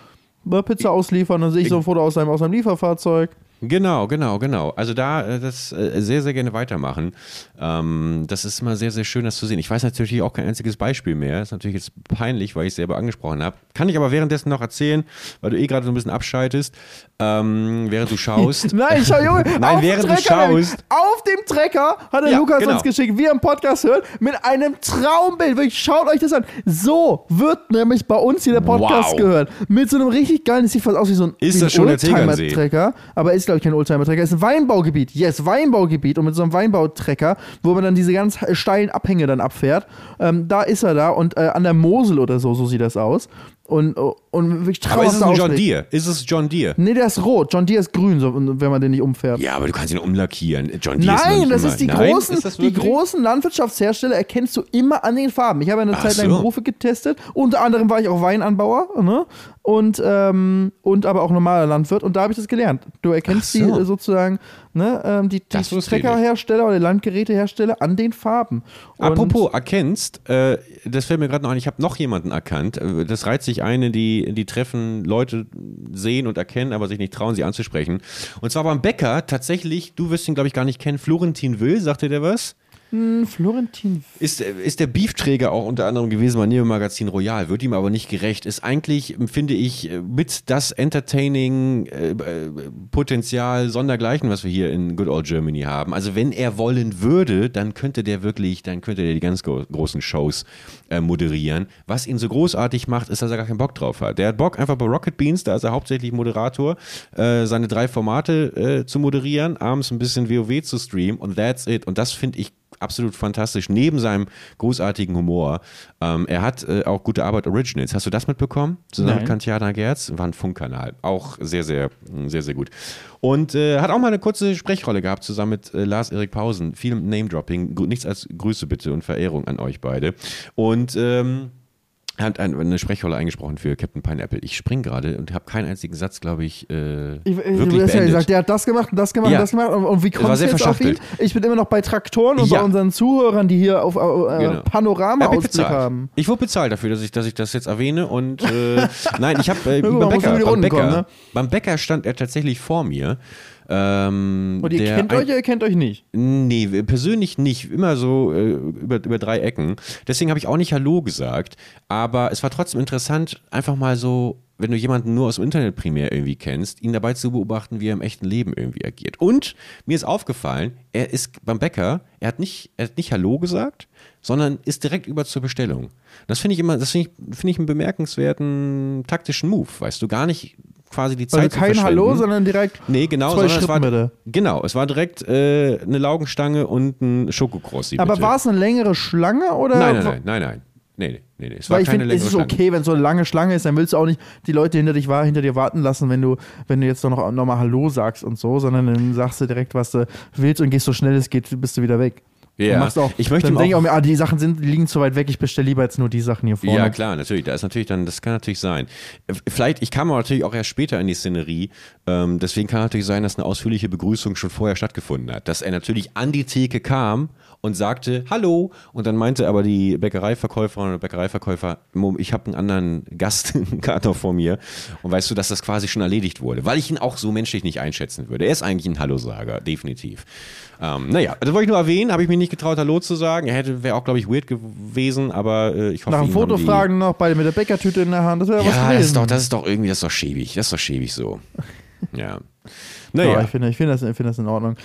Pizza ausliefern, dann sehe ich so ein Foto aus seinem, aus seinem Lieferfahrzeug. Genau, genau, genau. Also da äh, das äh, sehr, sehr gerne weitermachen. Ähm, das ist immer sehr, sehr schön, das zu sehen. Ich weiß natürlich auch kein einziges Beispiel mehr. ist natürlich jetzt peinlich, weil ich es selber angesprochen habe. Kann ich aber währenddessen noch erzählen, weil du eh gerade so ein bisschen abschaltest, ähm, während du schaust. Nein, schau, Junge, Nein, auf dem während du Trecker, nämlich, schaust. auf dem Trecker hat der Ja, Lukas genau. uns geschickt, wie ihr im Podcast hört, mit einem Traumbild. Wirklich, schaut euch das an. So wird nämlich bei uns hier der Podcast Wow. gehört. Mit so einem richtig geilen, das sieht fast aus wie so ein, Ist wie das schon? Oldtimer-Trecker. Aber ist, glaube ich, kein Oldtimer-Trecker. Ist ein Weinbaugebiet. Yes, Weinbaugebiet. Und mit so einem Weinbautrecker, wo man dann diese ganz steilen Abhänge dann abfährt, ähm, da ist er da. Und äh, an der Mosel oder so, so sieht das aus. Und, und wirklich aber ist es ein John. Deere? Ist es John Deere? Nee, der ist rot. John Deere ist grün, so, wenn man den nicht umfährt. Ja, aber du kannst ihn umlackieren. John Deere ist Nein, nicht das immer- ist die Nein? großen, Ist die großen Landwirtschaftshersteller erkennst du immer an den Farben. Ich habe ja eine Ach Zeit lang so. Berufe getestet. Unter anderem war ich auch Weinanbauer, ne? Und, ähm, und aber auch normaler Landwirt. Und da habe ich das gelernt. Du erkennst so. die äh, sozusagen, ne, ähm, die, die Treckerhersteller oder Landgerätehersteller an den Farben. Und Apropos erkennst, äh, das fällt mir gerade noch ein, ich habe noch jemanden erkannt. Äh, Das reiht sich ein in die, die Treffen, Leute sehen und erkennen, aber sich nicht trauen, sie anzusprechen. Und zwar beim Bäcker tatsächlich, du wirst ihn, glaube ich, gar nicht kennen, Florentin Will, sagt dir der was? Hm, Florentin. Ist, äh, ist der Beefträger auch unter anderem gewesen bei Neo Magazin Royal, wird ihm aber nicht gerecht. Ist eigentlich, finde ich, äh, mit das Entertaining-Potenzial sondergleichen, was wir hier in Good Old Germany haben. Also wenn er wollen würde, dann könnte der wirklich, dann könnte der die ganz gro großen Shows äh, moderieren. Was ihn so großartig macht, ist, dass er gar keinen Bock drauf hat. Der hat Bock einfach bei Rocket Beans, da ist er hauptsächlich Moderator, äh, seine drei Formate äh, zu moderieren, abends ein bisschen WoW zu streamen und that's it. Und das finde ich absolut fantastisch, neben seinem großartigen Humor. Ähm, er hat äh, auch gute Arbeit Originals. Hast du das mitbekommen? Zusammen Nein. mit Kantiana Gerz? War ein Funkkanal. Auch sehr, sehr, sehr, sehr gut. Und äh, hat auch mal eine kurze Sprechrolle gehabt, zusammen mit äh, Lars-Erik Pausen. Viel Name-Dropping. Nichts als Grüße bitte und Verehrung an euch beide. Und ähm, hat ein, eine Sprechrolle eingesprochen für Captain Pineapple. Ich spring gerade und habe keinen einzigen Satz, glaube ich, äh, Ich, ich, wirklich ja beendet. gesagt, der hat das gemacht und das gemacht Ja. und das gemacht. Und, und wie du sehr jetzt auf ihn? Ich bin immer noch bei Traktoren und Ja. bei unseren Zuhörern, die hier auf äh, Genau. Panorama-Ausblick bezahlt. haben. Ich wurde bezahlt dafür, dass ich, dass ich das jetzt erwähne und äh, nein, ich habe äh, beim, Bäcker, beim, Runden Bäcker, kommen, ne? beim Bäcker stand er tatsächlich vor mir. Ähm, Und ihr kennt euch oder ihr kennt euch nicht? Nee, persönlich nicht. Immer so äh, über, über drei Ecken. Deswegen habe ich auch nicht Hallo gesagt. Aber es war trotzdem interessant, einfach mal so, wenn du jemanden nur aus dem Internet primär irgendwie kennst, ihn dabei zu beobachten, wie er im echten Leben irgendwie agiert. Und mir ist aufgefallen, er ist beim Bäcker, er hat nicht, er hat nicht Hallo gesagt, sondern ist direkt über zur Bestellung. Das finde ich immer, das finde ich, finde ich einen bemerkenswerten taktischen Move, weißt du, gar nicht quasi die Zeit Also kein. Hallo, sondern direkt Nee, genau, zwei sondern es war, Schritte bitte. genau, es war direkt äh, eine Laugenstange und ein Schokokrossi. Aber war es eine längere Schlange oder? Nein, nein, nein, nein, nein. Nee, nee, nee, nee. Es war Weil ich keine finde, es ist okay, wenn so eine lange Schlange ist, dann willst du auch nicht die Leute hinter dich war, hinter dir warten lassen, wenn du, wenn du jetzt noch, noch mal Hallo sagst und so, sondern dann sagst du direkt, was du willst und gehst so schnell es geht, bist du wieder weg. Ja. Machst auch, Ich möchte dann denke ich auch- mir, ah, die Sachen sind, liegen zu weit weg, ich bestelle lieber jetzt nur die Sachen hier vorne. Ja, klar, natürlich. Da ist natürlich dann, das kann natürlich sein. Vielleicht, ich kam aber natürlich auch erst später in die Szenerie. Ähm, deswegen kann natürlich sein, dass eine ausführliche Begrüßung schon vorher stattgefunden hat. Dass er natürlich an die Theke kam und sagte Hallo und dann meinte aber die Bäckereiverkäuferin oder Bäckereiverkäufer, "Mom, ich habe einen anderen Gast gerade noch vor mir und weißt du, dass das quasi schon erledigt wurde, weil ich ihn auch so menschlich nicht einschätzen würde. Er ist eigentlich ein Hallo-Sager, definitiv. Ähm, naja, das wollte ich nur erwähnen, habe ich mich nicht getraut, Hallo zu sagen. Er hätte, wäre auch, glaube ich, weird gewesen, aber äh, ich hoffe, Nach dem Foto fragen noch, beide mit der Bäckertüte in der Hand, das wäre was ja, gewesen. das ist, doch, das ist doch irgendwie, das ist doch schäbig. Das ist doch schäbig so. Ja. Ja, Naja. ich finde ich finde das, ich finde das in Ordnung.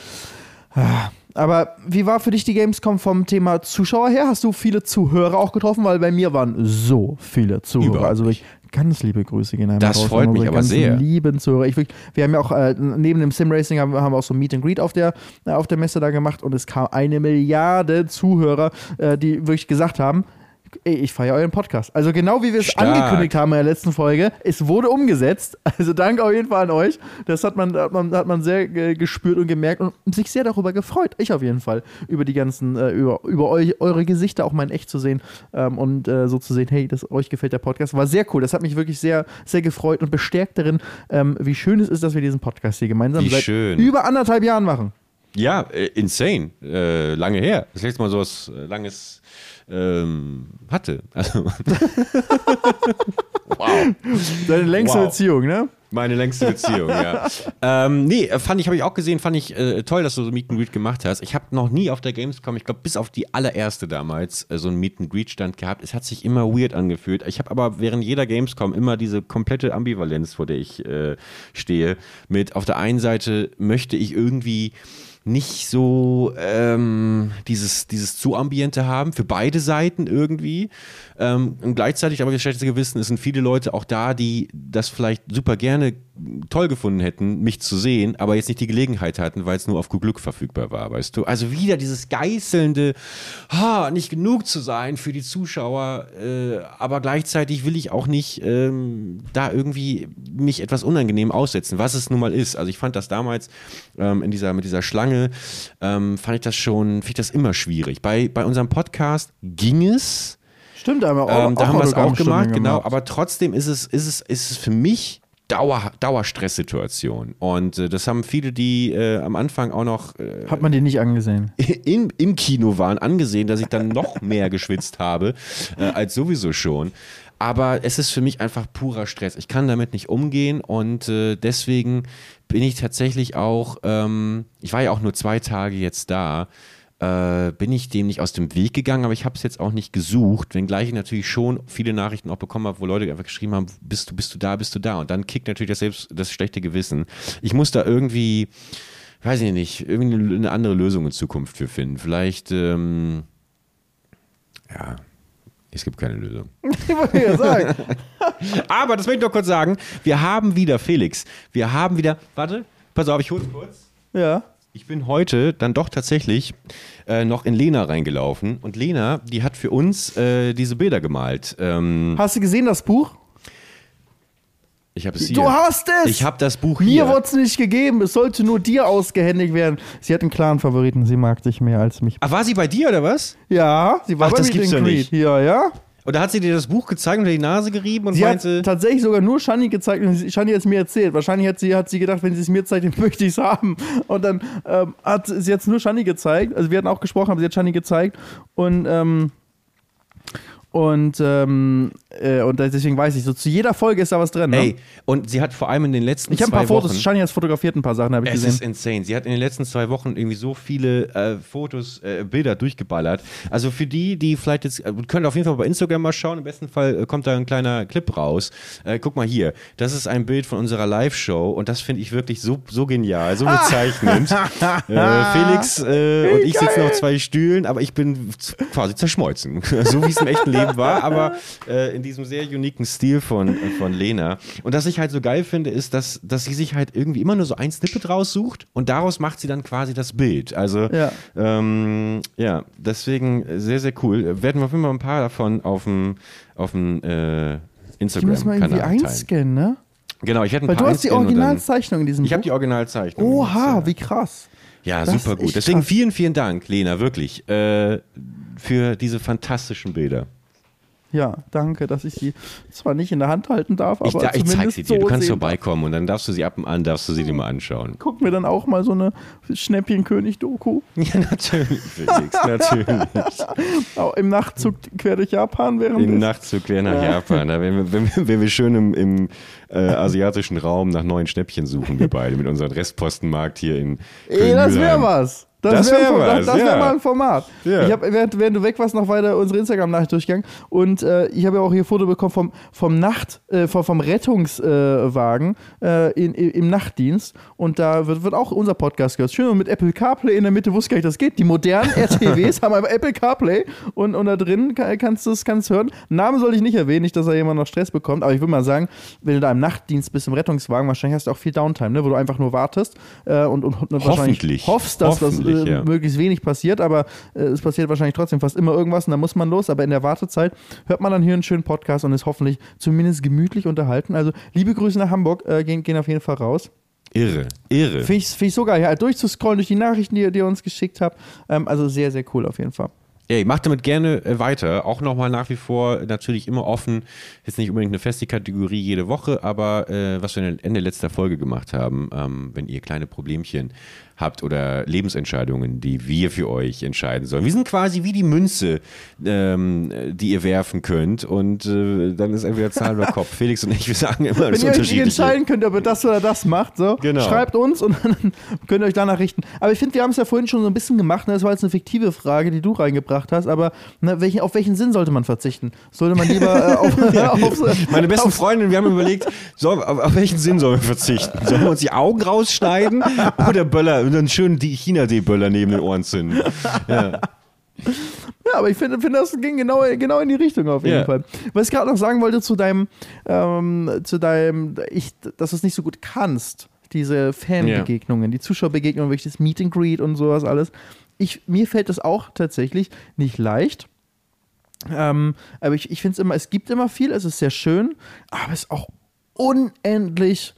Aber wie war für dich die Gamescom vom Thema Zuschauer her? Hast du viele Zuhörer auch getroffen? Weil bei mir waren so viele Zuhörer. Überhaupt also wirklich ganz liebe Grüße gehen einmal Das raus freut mich aber sehr. lieben Zuhörer. Ich, wir haben ja auch äh, neben dem Sim-Racing haben, haben wir auch so ein Meet and Greet auf der, äh, auf der Messe da gemacht und es kam eine Milliarde Zuhörer, äh, die wirklich gesagt haben, Ey, ich feiere euren Podcast. Also genau wie wir es angekündigt haben in der letzten Folge, es wurde umgesetzt. Also danke auf jeden Fall an euch. Das hat man, hat man, hat man sehr gespürt und gemerkt und sich sehr darüber gefreut. Ich auf jeden Fall. Über die ganzen, äh, über, über euch, eure Gesichter auch mal in echt zu sehen ähm, und äh, so zu sehen, hey, das, euch gefällt der Podcast. War sehr cool. Das hat mich wirklich sehr, sehr gefreut und bestärkt darin, ähm, wie schön es ist, dass wir diesen Podcast hier gemeinsam Wie seit schön. über anderthalb Jahren machen. Ja, äh, insane. Äh, lange her. Das letzte Mal sowas äh, Langes ähm, hatte. Also, wow. Deine längste Wow. Beziehung, ne? Meine längste Beziehung, ja. ähm, nee, äh, fand ich, habe ich auch gesehen, fand ich äh, toll, dass du so Meet and Greet gemacht hast. Ich habe noch nie auf der Gamescom, ich glaube bis auf die allererste damals, äh, so einen Meet and Greet Stand gehabt. Es hat sich immer weird angefühlt. Ich habe aber während jeder Gamescom immer diese komplette Ambivalenz, vor der ich äh, stehe. Mit auf der einen Seite möchte ich irgendwie nicht so ähm, dieses, dieses zu Ambiente haben, für beide Seiten irgendwie. Ähm, und gleichzeitig aber geschätzte Gewissen, es sind viele Leute auch da, die das vielleicht super gerne toll gefunden hätten, mich zu sehen, aber jetzt nicht die Gelegenheit hatten, weil es nur auf Glück verfügbar war, weißt du? Also wieder dieses geißelnde, ha, nicht genug zu sein für die Zuschauer, äh, aber gleichzeitig will ich auch nicht ähm, da irgendwie mich etwas unangenehm aussetzen, was es nun mal ist. Also ich fand das damals ähm, in dieser, mit dieser Schlange, ähm, fand ich das schon, finde ich das immer schwierig. Bei, bei unserem Podcast ging es, Stimmt, haben wir auch, ähm, da haben wir es auch gemacht, genau. Aber trotzdem ist es, ist es, ist es für mich Dauer, Dauerstresssituation. Und äh, das haben viele, die äh, am Anfang auch noch äh, Hat man die nicht angesehen? in, im Kino waren, angesehen, dass ich dann noch mehr geschwitzt habe, äh, als sowieso schon. Aber es ist für mich einfach purer Stress. Ich kann damit nicht umgehen und äh, deswegen bin ich tatsächlich auch, ähm, ich war ja auch nur zwei Tage jetzt da, äh, bin ich dem nicht aus dem Weg gegangen, aber ich habe es jetzt auch nicht gesucht, wenngleich ich natürlich schon viele Nachrichten auch bekommen habe, wo Leute einfach geschrieben haben, bist du, bist du da, bist du da? Und dann kickt natürlich das selbst das schlechte Gewissen. Ich muss da irgendwie, weiß ich nicht, irgendwie eine, andere Lösung in Zukunft für finden. Vielleicht, ähm, ja, es gibt keine Lösung. Ich wollte ja sagen. Aber das möchte ich noch kurz sagen, wir haben wieder, Felix, wir haben wieder, warte, pass auf, ich hole kurz. Ja. Ich bin heute dann doch tatsächlich äh, noch in Lena reingelaufen und Lena, die hat für uns äh, diese Bilder gemalt. Ähm, Hast du gesehen, das Buch? Ich habe es hier. Du hast es! Ich habe das Buch Mir hier. wurde es nicht gegeben. Es sollte nur dir ausgehändigt werden. Sie hat einen klaren Favoriten. Sie mag dich mehr als mich. Ach, war sie bei dir oder was? Ja, sie war Ach, bei das gibt's Greet. nicht. Ja, ja. Oder hat sie dir das Buch gezeigt unter die Nase gerieben und Sie hat meinte, tatsächlich sogar nur Shani gezeigt und Shani hat es mir erzählt. Wahrscheinlich hat sie, hat sie gedacht, wenn sie es mir zeigt, dann möchte ich es haben. Und dann ähm, hat sie jetzt nur Shani gezeigt. Also wir hatten auch gesprochen, aber sie hat Shani gezeigt. Und, ähm, und, ähm, äh, und deswegen weiß ich, so zu jeder Folge ist da was drin. Ne? ey, und sie hat vor allem in den letzten ich habe zwei ein paar Fotos, Wochen, Shani hat fotografiert, ein paar Sachen habe ich Es gesehen. ist insane. Sie hat in den letzten zwei Wochen irgendwie so viele äh, Fotos, äh, Bilder durchgeballert. Also für die, die vielleicht jetzt, äh, könnt auf jeden Fall bei Instagram mal schauen. Im besten Fall äh, kommt da ein kleiner Clip raus. Äh, guck mal hier. Das ist ein Bild von unserer Live-Show und das finde ich wirklich so, so genial, so bezeichnend. Felix und ich sitzen auf zwei Stühlen, aber ich bin quasi zerschmolzen. so wie es im echten Leben war, aber äh, in diesem sehr uniken Stil von, äh, von Lena. Und was ich halt so geil finde, ist, dass, dass sie sich halt irgendwie immer nur so ein Snippet raussucht und daraus macht sie dann quasi das Bild. Also, Ja. ähm, ja, deswegen sehr, sehr cool. Werden wir auf jeden Fall ein paar davon auf dem, auf dem äh, Ich muss mal irgendwie Instagram-Kanal einscannen, ne? Genau, ich hätte ein Weil paar du hast die Originalzeichnung in diesem Ich habe die Originalzeichnung. Oha, jetzt, wie krass. ja, das super gut. Deswegen krass. vielen, vielen Dank, Lena, wirklich, äh, für diese fantastischen Bilder. Ja, danke, dass ich sie zwar nicht in der Hand halten darf, aber Ich, da, ich zeig sie dir. so du kannst vorbeikommen und dann darfst du sie ab und an, darfst du sie dir mal anschauen. Guck mir dann auch mal so eine Schnäppchenkönig-Doku. Ja, natürlich, Felix, natürlich. Auch Im Nachtzug quer durch Japan während Im Nachtzug quer nach Japan. Da wenn wir, wenn, wenn wir schön im, im äh, asiatischen Raum nach neuen Schnäppchen suchen, wir beide mit unserem Restpostenmarkt hier in Ey, das wäre was. Das, das wäre wär das, das wär ja. mal ein Format. Ja. Ich habe, während, während, du weg warst, noch weiter unsere Instagram-Nachricht durchgegangen und äh, ich habe ja auch hier ein Foto bekommen vom, vom Nacht, äh, vom, vom Rettungswagen äh, in, im Nachtdienst und da wird, wird auch unser Podcast gehört. Schön und mit Apple CarPlay in der Mitte, wusste gar nicht, das geht. Die modernen RTWs haben aber Apple CarPlay und, und da drin kannst du es kannst hören. Namen soll ich nicht erwähnen, nicht, dass da jemand noch Stress bekommt, aber ich würde mal sagen, wenn du da im Nachtdienst bist im Rettungswagen, wahrscheinlich hast du auch viel Downtime, ne, wo du einfach nur wartest äh, und, und, und wahrscheinlich hoffst, dass das äh, ja. möglichst wenig passiert, aber äh, es passiert wahrscheinlich trotzdem fast immer irgendwas und dann muss man los. Aber in der Wartezeit hört man dann hier einen schönen Podcast und ist hoffentlich zumindest gemütlich unterhalten. Also liebe Grüße nach Hamburg, äh, gehen, gehen auf jeden Fall raus. Irre, irre. Finde ich, find ich so geil, ja, durchzuscrollen durch die Nachrichten, die, die ihr uns geschickt habt. Ähm, also sehr, sehr cool auf jeden Fall. Ey, mach damit gerne äh, weiter. Auch nochmal nach wie vor natürlich immer offen. Jetzt nicht unbedingt eine feste Kategorie jede Woche, aber äh, was wir Ende letzter Folge gemacht haben, ähm, wenn ihr kleine Problemchen habt oder Lebensentscheidungen, die wir für euch entscheiden sollen. Wir sind quasi wie die Münze, ähm, die ihr werfen könnt und äh, dann ist entweder Zahl oder Kopf. Felix und ich, wir sagen immer, das Wenn ihr euch entscheiden könnt, ob ihr das oder das macht, so, genau. schreibt uns und dann könnt ihr euch danach richten. Aber ich finde, wir haben es ja vorhin schon so ein bisschen gemacht, ne? das war jetzt eine fiktive Frage, die du reingebracht hast, aber ne, welchen, auf welchen Sinn sollte man verzichten? Sollte man lieber äh, auf, ja, auf, Meine besten Freundinnen, wir haben überlegt, so, auf, auf welchen Sinn sollen wir verzichten? Sollen wir uns die Augen rausschneiden oder Böller und dann schön die China-D-Böller neben den Ohren zünden. Ja. Ja, aber ich finde, find, das ging genau, genau in die Richtung auf jeden yeah. Fall. Was ich gerade noch sagen wollte zu deinem, ähm, zu deinem, ich, dass du es nicht so gut kannst, diese Fanbegegnungen, yeah. die Zuschauerbegegnungen, wirklich das Meet and Greet und sowas alles. Ich, mir fällt das auch tatsächlich nicht leicht. Ähm, aber ich, ich finde es immer, es gibt immer viel, es ist sehr schön, aber es ist auch unendlich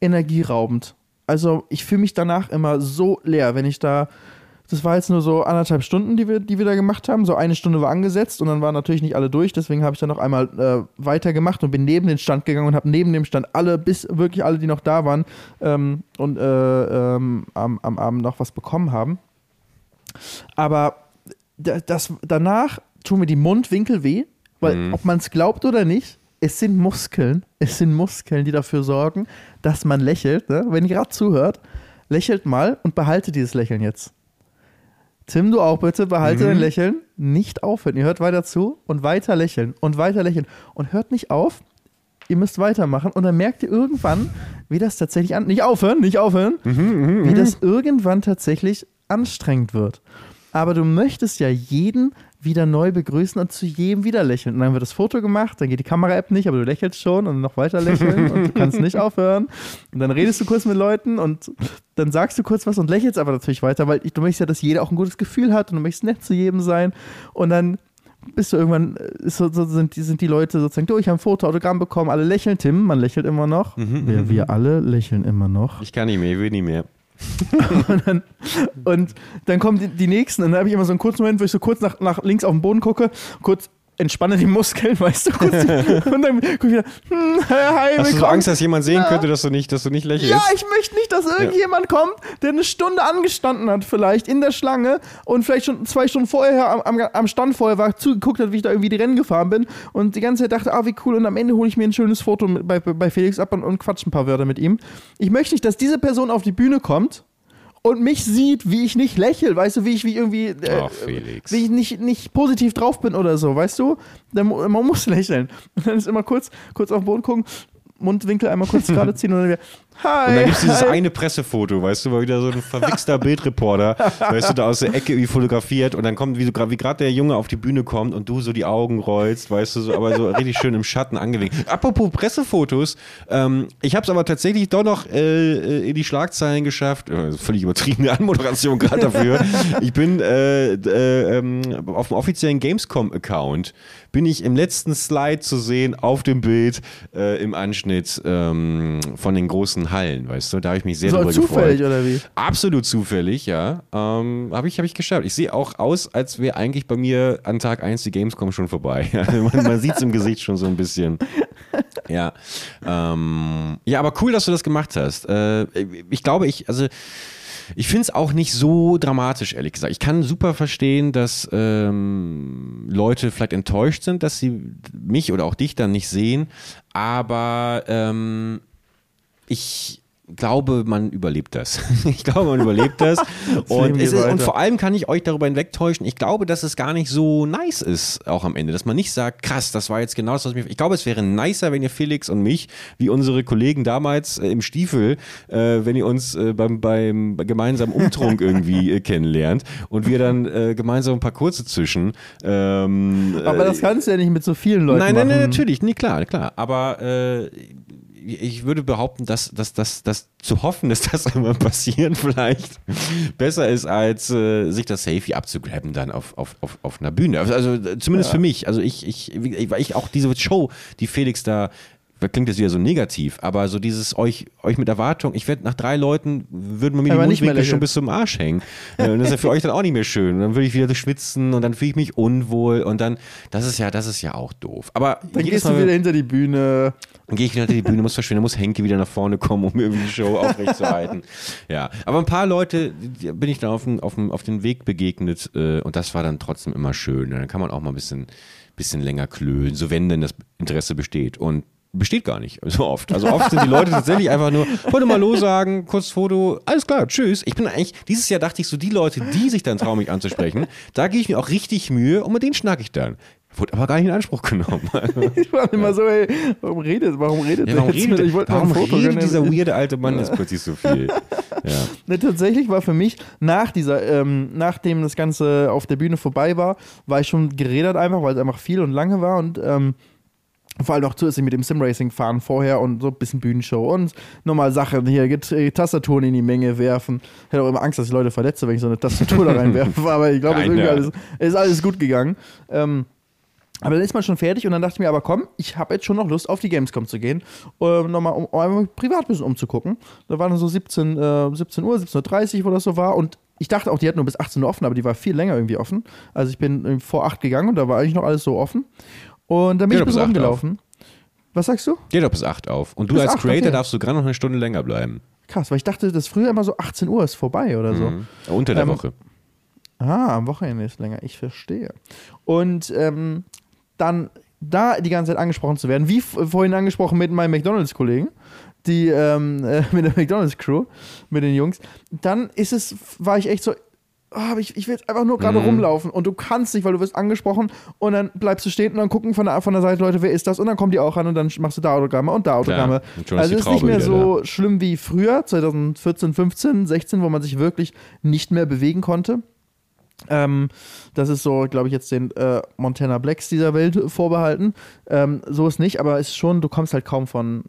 energieraubend. Also ich fühle mich danach immer so leer, wenn ich da. Das war jetzt nur so anderthalb Stunden, die wir, die wir da gemacht haben. So eine Stunde war angesetzt und dann waren natürlich nicht alle durch. Deswegen habe ich dann noch einmal äh, weitergemacht und bin neben den Stand gegangen und habe neben dem Stand alle, bis wirklich alle, die noch da waren ähm, und äh, ähm, am, am Abend noch was bekommen haben. Aber das, danach tun mir die Mundwinkel weh, weil mhm. ob man es glaubt oder nicht, es sind Muskeln, es sind Muskeln, die dafür sorgen, dass man lächelt. Ne? Wenn ihr gerade zuhört, lächelt mal und behalte dieses Lächeln jetzt. Tim, du auch bitte, behalte mhm. dein Lächeln. Nicht aufhören. Ihr hört weiter zu und weiter lächeln und weiter lächeln. Und hört nicht auf. Ihr müsst weitermachen und dann merkt ihr irgendwann, wie das tatsächlich an. Nicht aufhören, nicht aufhören. Mhm, mh, wie das irgendwann tatsächlich anstrengend wird. Aber du möchtest ja jeden wieder neu begrüßen und zu jedem wieder lächeln. Und dann wird das Foto gemacht, dann geht die Kamera-App nicht, aber du lächelst schon und noch weiter lächeln und du kannst nicht aufhören. Und dann redest du kurz mit Leuten und dann sagst du kurz was und lächelst aber natürlich weiter, weil du möchtest ja, dass jeder auch ein gutes Gefühl hat und du möchtest nett zu jedem sein. Und dann bist du irgendwann, so, so sind, die, sind die Leute sozusagen, du, ich habe ein Foto, Autogramm bekommen, alle lächeln. Tim, man lächelt immer noch. Mhm, wir, mhm. wir alle lächeln immer noch. Ich kann nicht mehr, ich will nicht mehr. und, dann, und dann kommen die, die nächsten und dann habe ich immer so einen kurzen Moment, wo ich so kurz nach, nach links auf den Boden gucke, kurz entspanne die Muskeln, weißt du, kurz, und dann gucke ich wieder, hm, hi, Hast du so Angst, dass jemand sehen könnte, dass du nicht, dass du nicht lächelst? Ja, ich möchte nicht, dass irgendjemand ja. kommt, der eine Stunde angestanden hat vielleicht in der Schlange und vielleicht schon zwei Stunden vorher am, am, Stand vorher war, zugeguckt hat, wie ich da irgendwie die Rennen gefahren bin und die ganze Zeit dachte, ah, wie cool und am Ende hole ich mir ein schönes Foto mit, bei, bei Felix ab und, und quatsch ein paar Wörter mit ihm. Ich möchte nicht, dass diese Person auf die Bühne kommt und mich sieht, wie ich nicht lächle, weißt du, wie ich wie irgendwie, äh, wie ich nicht, nicht positiv drauf bin oder so, weißt du? Dann, man muss lächeln. Und dann ist immer kurz, kurz auf den Boden gucken, Mundwinkel einmal kurz gerade ziehen und dann wieder, Hi. Und dann gibt es dieses eine Pressefoto, weißt du, mal wieder so ein verwichster Bildreporter, weißt du, da aus der Ecke wie fotografiert und dann kommt, wie, wie gerade der Junge auf die Bühne kommt und du so die Augen rollst, weißt du, so, aber so richtig schön im Schatten angelegt. Apropos Pressefotos, ähm, ich habe es aber tatsächlich doch noch äh, in die Schlagzeilen geschafft, äh, völlig übertriebene Anmoderation gerade dafür. ich bin äh, äh, ähm, auf dem offiziellen Gamescom-Account bin ich im letzten Slide zu sehen auf dem Bild äh, im Anschnitt ähm, von den großen Hallen, weißt du? Da habe ich mich sehr so drüber zufällig gefreut. oder wie? Absolut zufällig, ja. Ähm, habe ich, hab ich geschafft. Ich sehe auch aus, als wäre eigentlich bei mir an Tag 1 die Gamescom schon vorbei. man man sieht es im Gesicht schon so ein bisschen. Ja. Ähm, ja, aber cool, dass du das gemacht hast. Äh, ich glaube, ich, also ich finde es auch nicht so dramatisch, ehrlich gesagt. Ich kann super verstehen, dass ähm, Leute vielleicht enttäuscht sind, dass sie mich oder auch dich dann nicht sehen. Aber ähm, ich glaube, man überlebt das. Ich glaube, man überlebt das. und, ist, und, vor allem kann ich euch darüber hinwegtäuschen, ich glaube, dass es gar nicht so nice ist, auch am Ende. Dass man nicht sagt, krass, das war jetzt genau das, was mich. Ich glaube, es wäre nicer, wenn ihr Felix und mich, wie unsere Kollegen damals äh, im Stiefel, äh, wenn ihr uns äh, beim, beim gemeinsamen Umtrunk irgendwie äh, kennenlernt und wir dann äh, gemeinsam ein paar kurze zwischen. Ähm, aber das kannst du ja nicht mit so vielen Leuten nein, machen. Nein, nein, natürlich, nee, klar, klar. Aber ich würde behaupten, dass, dass, dass, dass zu hoffen, dass das einmal passieren vielleicht besser ist, als äh, sich das Safety abzugraben dann auf, auf, auf, auf einer Bühne. Also zumindest ja. für mich. Also ich, ich, weil ich auch diese Show, die Felix da klingt jetzt wieder so negativ, aber so dieses euch, euch mit Erwartung, ich werde nach drei Leuten, würden mir die Mundwinkel schon bis zum Arsch hängen. Äh, und das ist ja für euch dann auch nicht mehr schön. Und dann würde ich wieder schwitzen und dann fühle ich mich unwohl und dann, das ist ja, das ist ja auch doof. Aber dann gehst Mal, du wieder hinter die Bühne. Dann gehe ich wieder hinter die Bühne, muss verschwinden, muss Henke wieder nach vorne kommen, um irgendwie die Show aufrechtzuerhalten. ja, aber ein paar Leute bin ich da auf den, auf den, auf den Weg begegnet äh, und das war dann trotzdem immer schön. Dann kann man auch mal ein bisschen bisschen länger klönen, so wenn denn das Interesse besteht. Und besteht gar nicht so oft. Also oft sind die Leute tatsächlich einfach nur, wollte mal los sagen, kurz Foto, alles klar, tschüss. Ich bin eigentlich, dieses Jahr dachte ich so, die Leute, die sich dann trauen, mich anzusprechen, da gehe ich mir auch richtig Mühe und mit denen schnacke ich dann. Wurde aber gar nicht in Anspruch genommen. ich war immer so, ey, warum redet, warum redet ja, warum redet, ich warum redet dieser weirde alte Mann jetzt plötzlich so viel? Ja. Ne, tatsächlich war für mich nach dieser, ähm, nachdem das Ganze auf der Bühne vorbei war, war ich schon geredet einfach, weil es einfach viel und lange war und ähm, vor allem auch zusätzlich mit dem Simracing fahren vorher und so ein bisschen Bühnenshow und nochmal Sachen hier, äh, Tastaturen in die Menge werfen. Ich hätte auch immer Angst, dass ich Leute verletze, wenn ich so eine Tastatur da reinwerfe, aber ich glaube, es ist, alles, ist alles gut gegangen. Ähm, aber dann ist man schon fertig und dann dachte ich mir, aber komm, ich habe jetzt schon noch Lust, auf die Gamescom zu gehen, äh, nochmal, um, um einfach privat ein bisschen umzugucken. Da waren dann so 17, äh, 17 Uhr, 17.30 Uhr, wo das so war und ich dachte auch, die hätten nur bis 18 Uhr offen, aber die war viel länger irgendwie offen. Also ich bin vor 8 gegangen und da war eigentlich noch alles so offen. Und dann bin Geht ich bis rumgelaufen. Was sagst du? Geht doch bis 8 auf. Und du als 8, Creator okay. darfst du gerade noch eine Stunde länger bleiben. Krass, weil ich dachte, das früher immer so 18 Uhr ist vorbei oder so. Mhm. Unter der ähm, Woche. Ah, am Wochenende ist länger. Ich verstehe. Und ähm, dann da die ganze Zeit angesprochen zu werden, wie vorhin angesprochen mit meinen McDonalds-Kollegen, die ähm, äh, mit der McDonalds-Crew, mit den Jungs, dann ist es, war ich echt so, oh, ich, ich will jetzt einfach nur gerade mhm. rumlaufen und du kannst nicht, weil du wirst angesprochen und dann bleibst du stehen und dann gucken von der, von der Seite Leute, wer ist das und dann kommen die auch ran und dann machst du da Autogramme und da Autogramme. Klar, also es ist nicht mehr so da. schlimm wie früher, 2014, 15, 16, wo man sich wirklich nicht mehr bewegen konnte. Ähm, das ist so, glaube ich, jetzt den äh, Montana Blacks dieser Welt vorbehalten. Ähm, so ist nicht, aber es ist schon, du kommst halt kaum von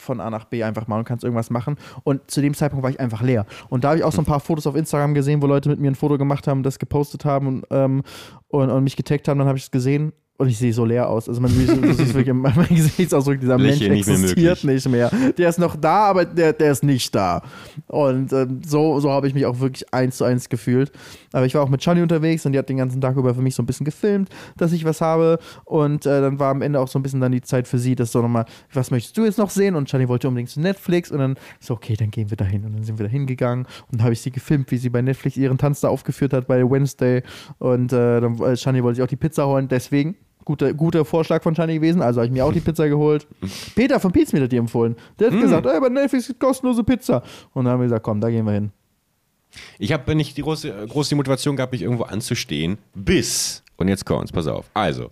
von A nach B einfach mal und kannst irgendwas machen. Und zu dem Zeitpunkt war ich einfach leer. Und da habe ich auch so ein paar Fotos auf Instagram gesehen, wo Leute mit mir ein Foto gemacht haben, das gepostet haben und, ähm, und, und mich getaggt haben. Dann habe ich es gesehen und ich sehe so leer aus. Also man, das ist wirklich mein Gesichtsausdruck, dieser Mensch existiert nicht mehr, nicht mehr, Der ist noch da, aber der, der ist nicht da. Und ähm, so, so habe ich mich auch wirklich eins zu eins gefühlt. Aber ich war auch mit Chani unterwegs und die hat den ganzen Tag über für mich so ein bisschen gefilmt, dass ich was habe. Und äh, dann war am Ende auch so ein bisschen dann die Zeit für sie, dass so nochmal, was möchtest du jetzt noch sehen? Und Chani wollte unbedingt zu Netflix und dann so, okay, dann gehen wir da hin. Und dann sind wir da hingegangen und dann habe ich sie gefilmt, wie sie bei Netflix ihren Tanz da aufgeführt hat bei Wednesday. Und äh, dann äh, wollte sich auch die Pizza holen. Deswegen Guter, guter Vorschlag von Shani gewesen. Also habe ich mir auch die Pizza geholt. Peter von Pizmeet hat die empfohlen. Der hat mm. gesagt, ey, bei Netflix gibt kostenlose Pizza. Und dann haben wir gesagt, komm, da gehen wir hin. Ich habe nicht die große, große Motivation gehabt, mich irgendwo anzustehen, bis und jetzt kommt's, pass auf. Also,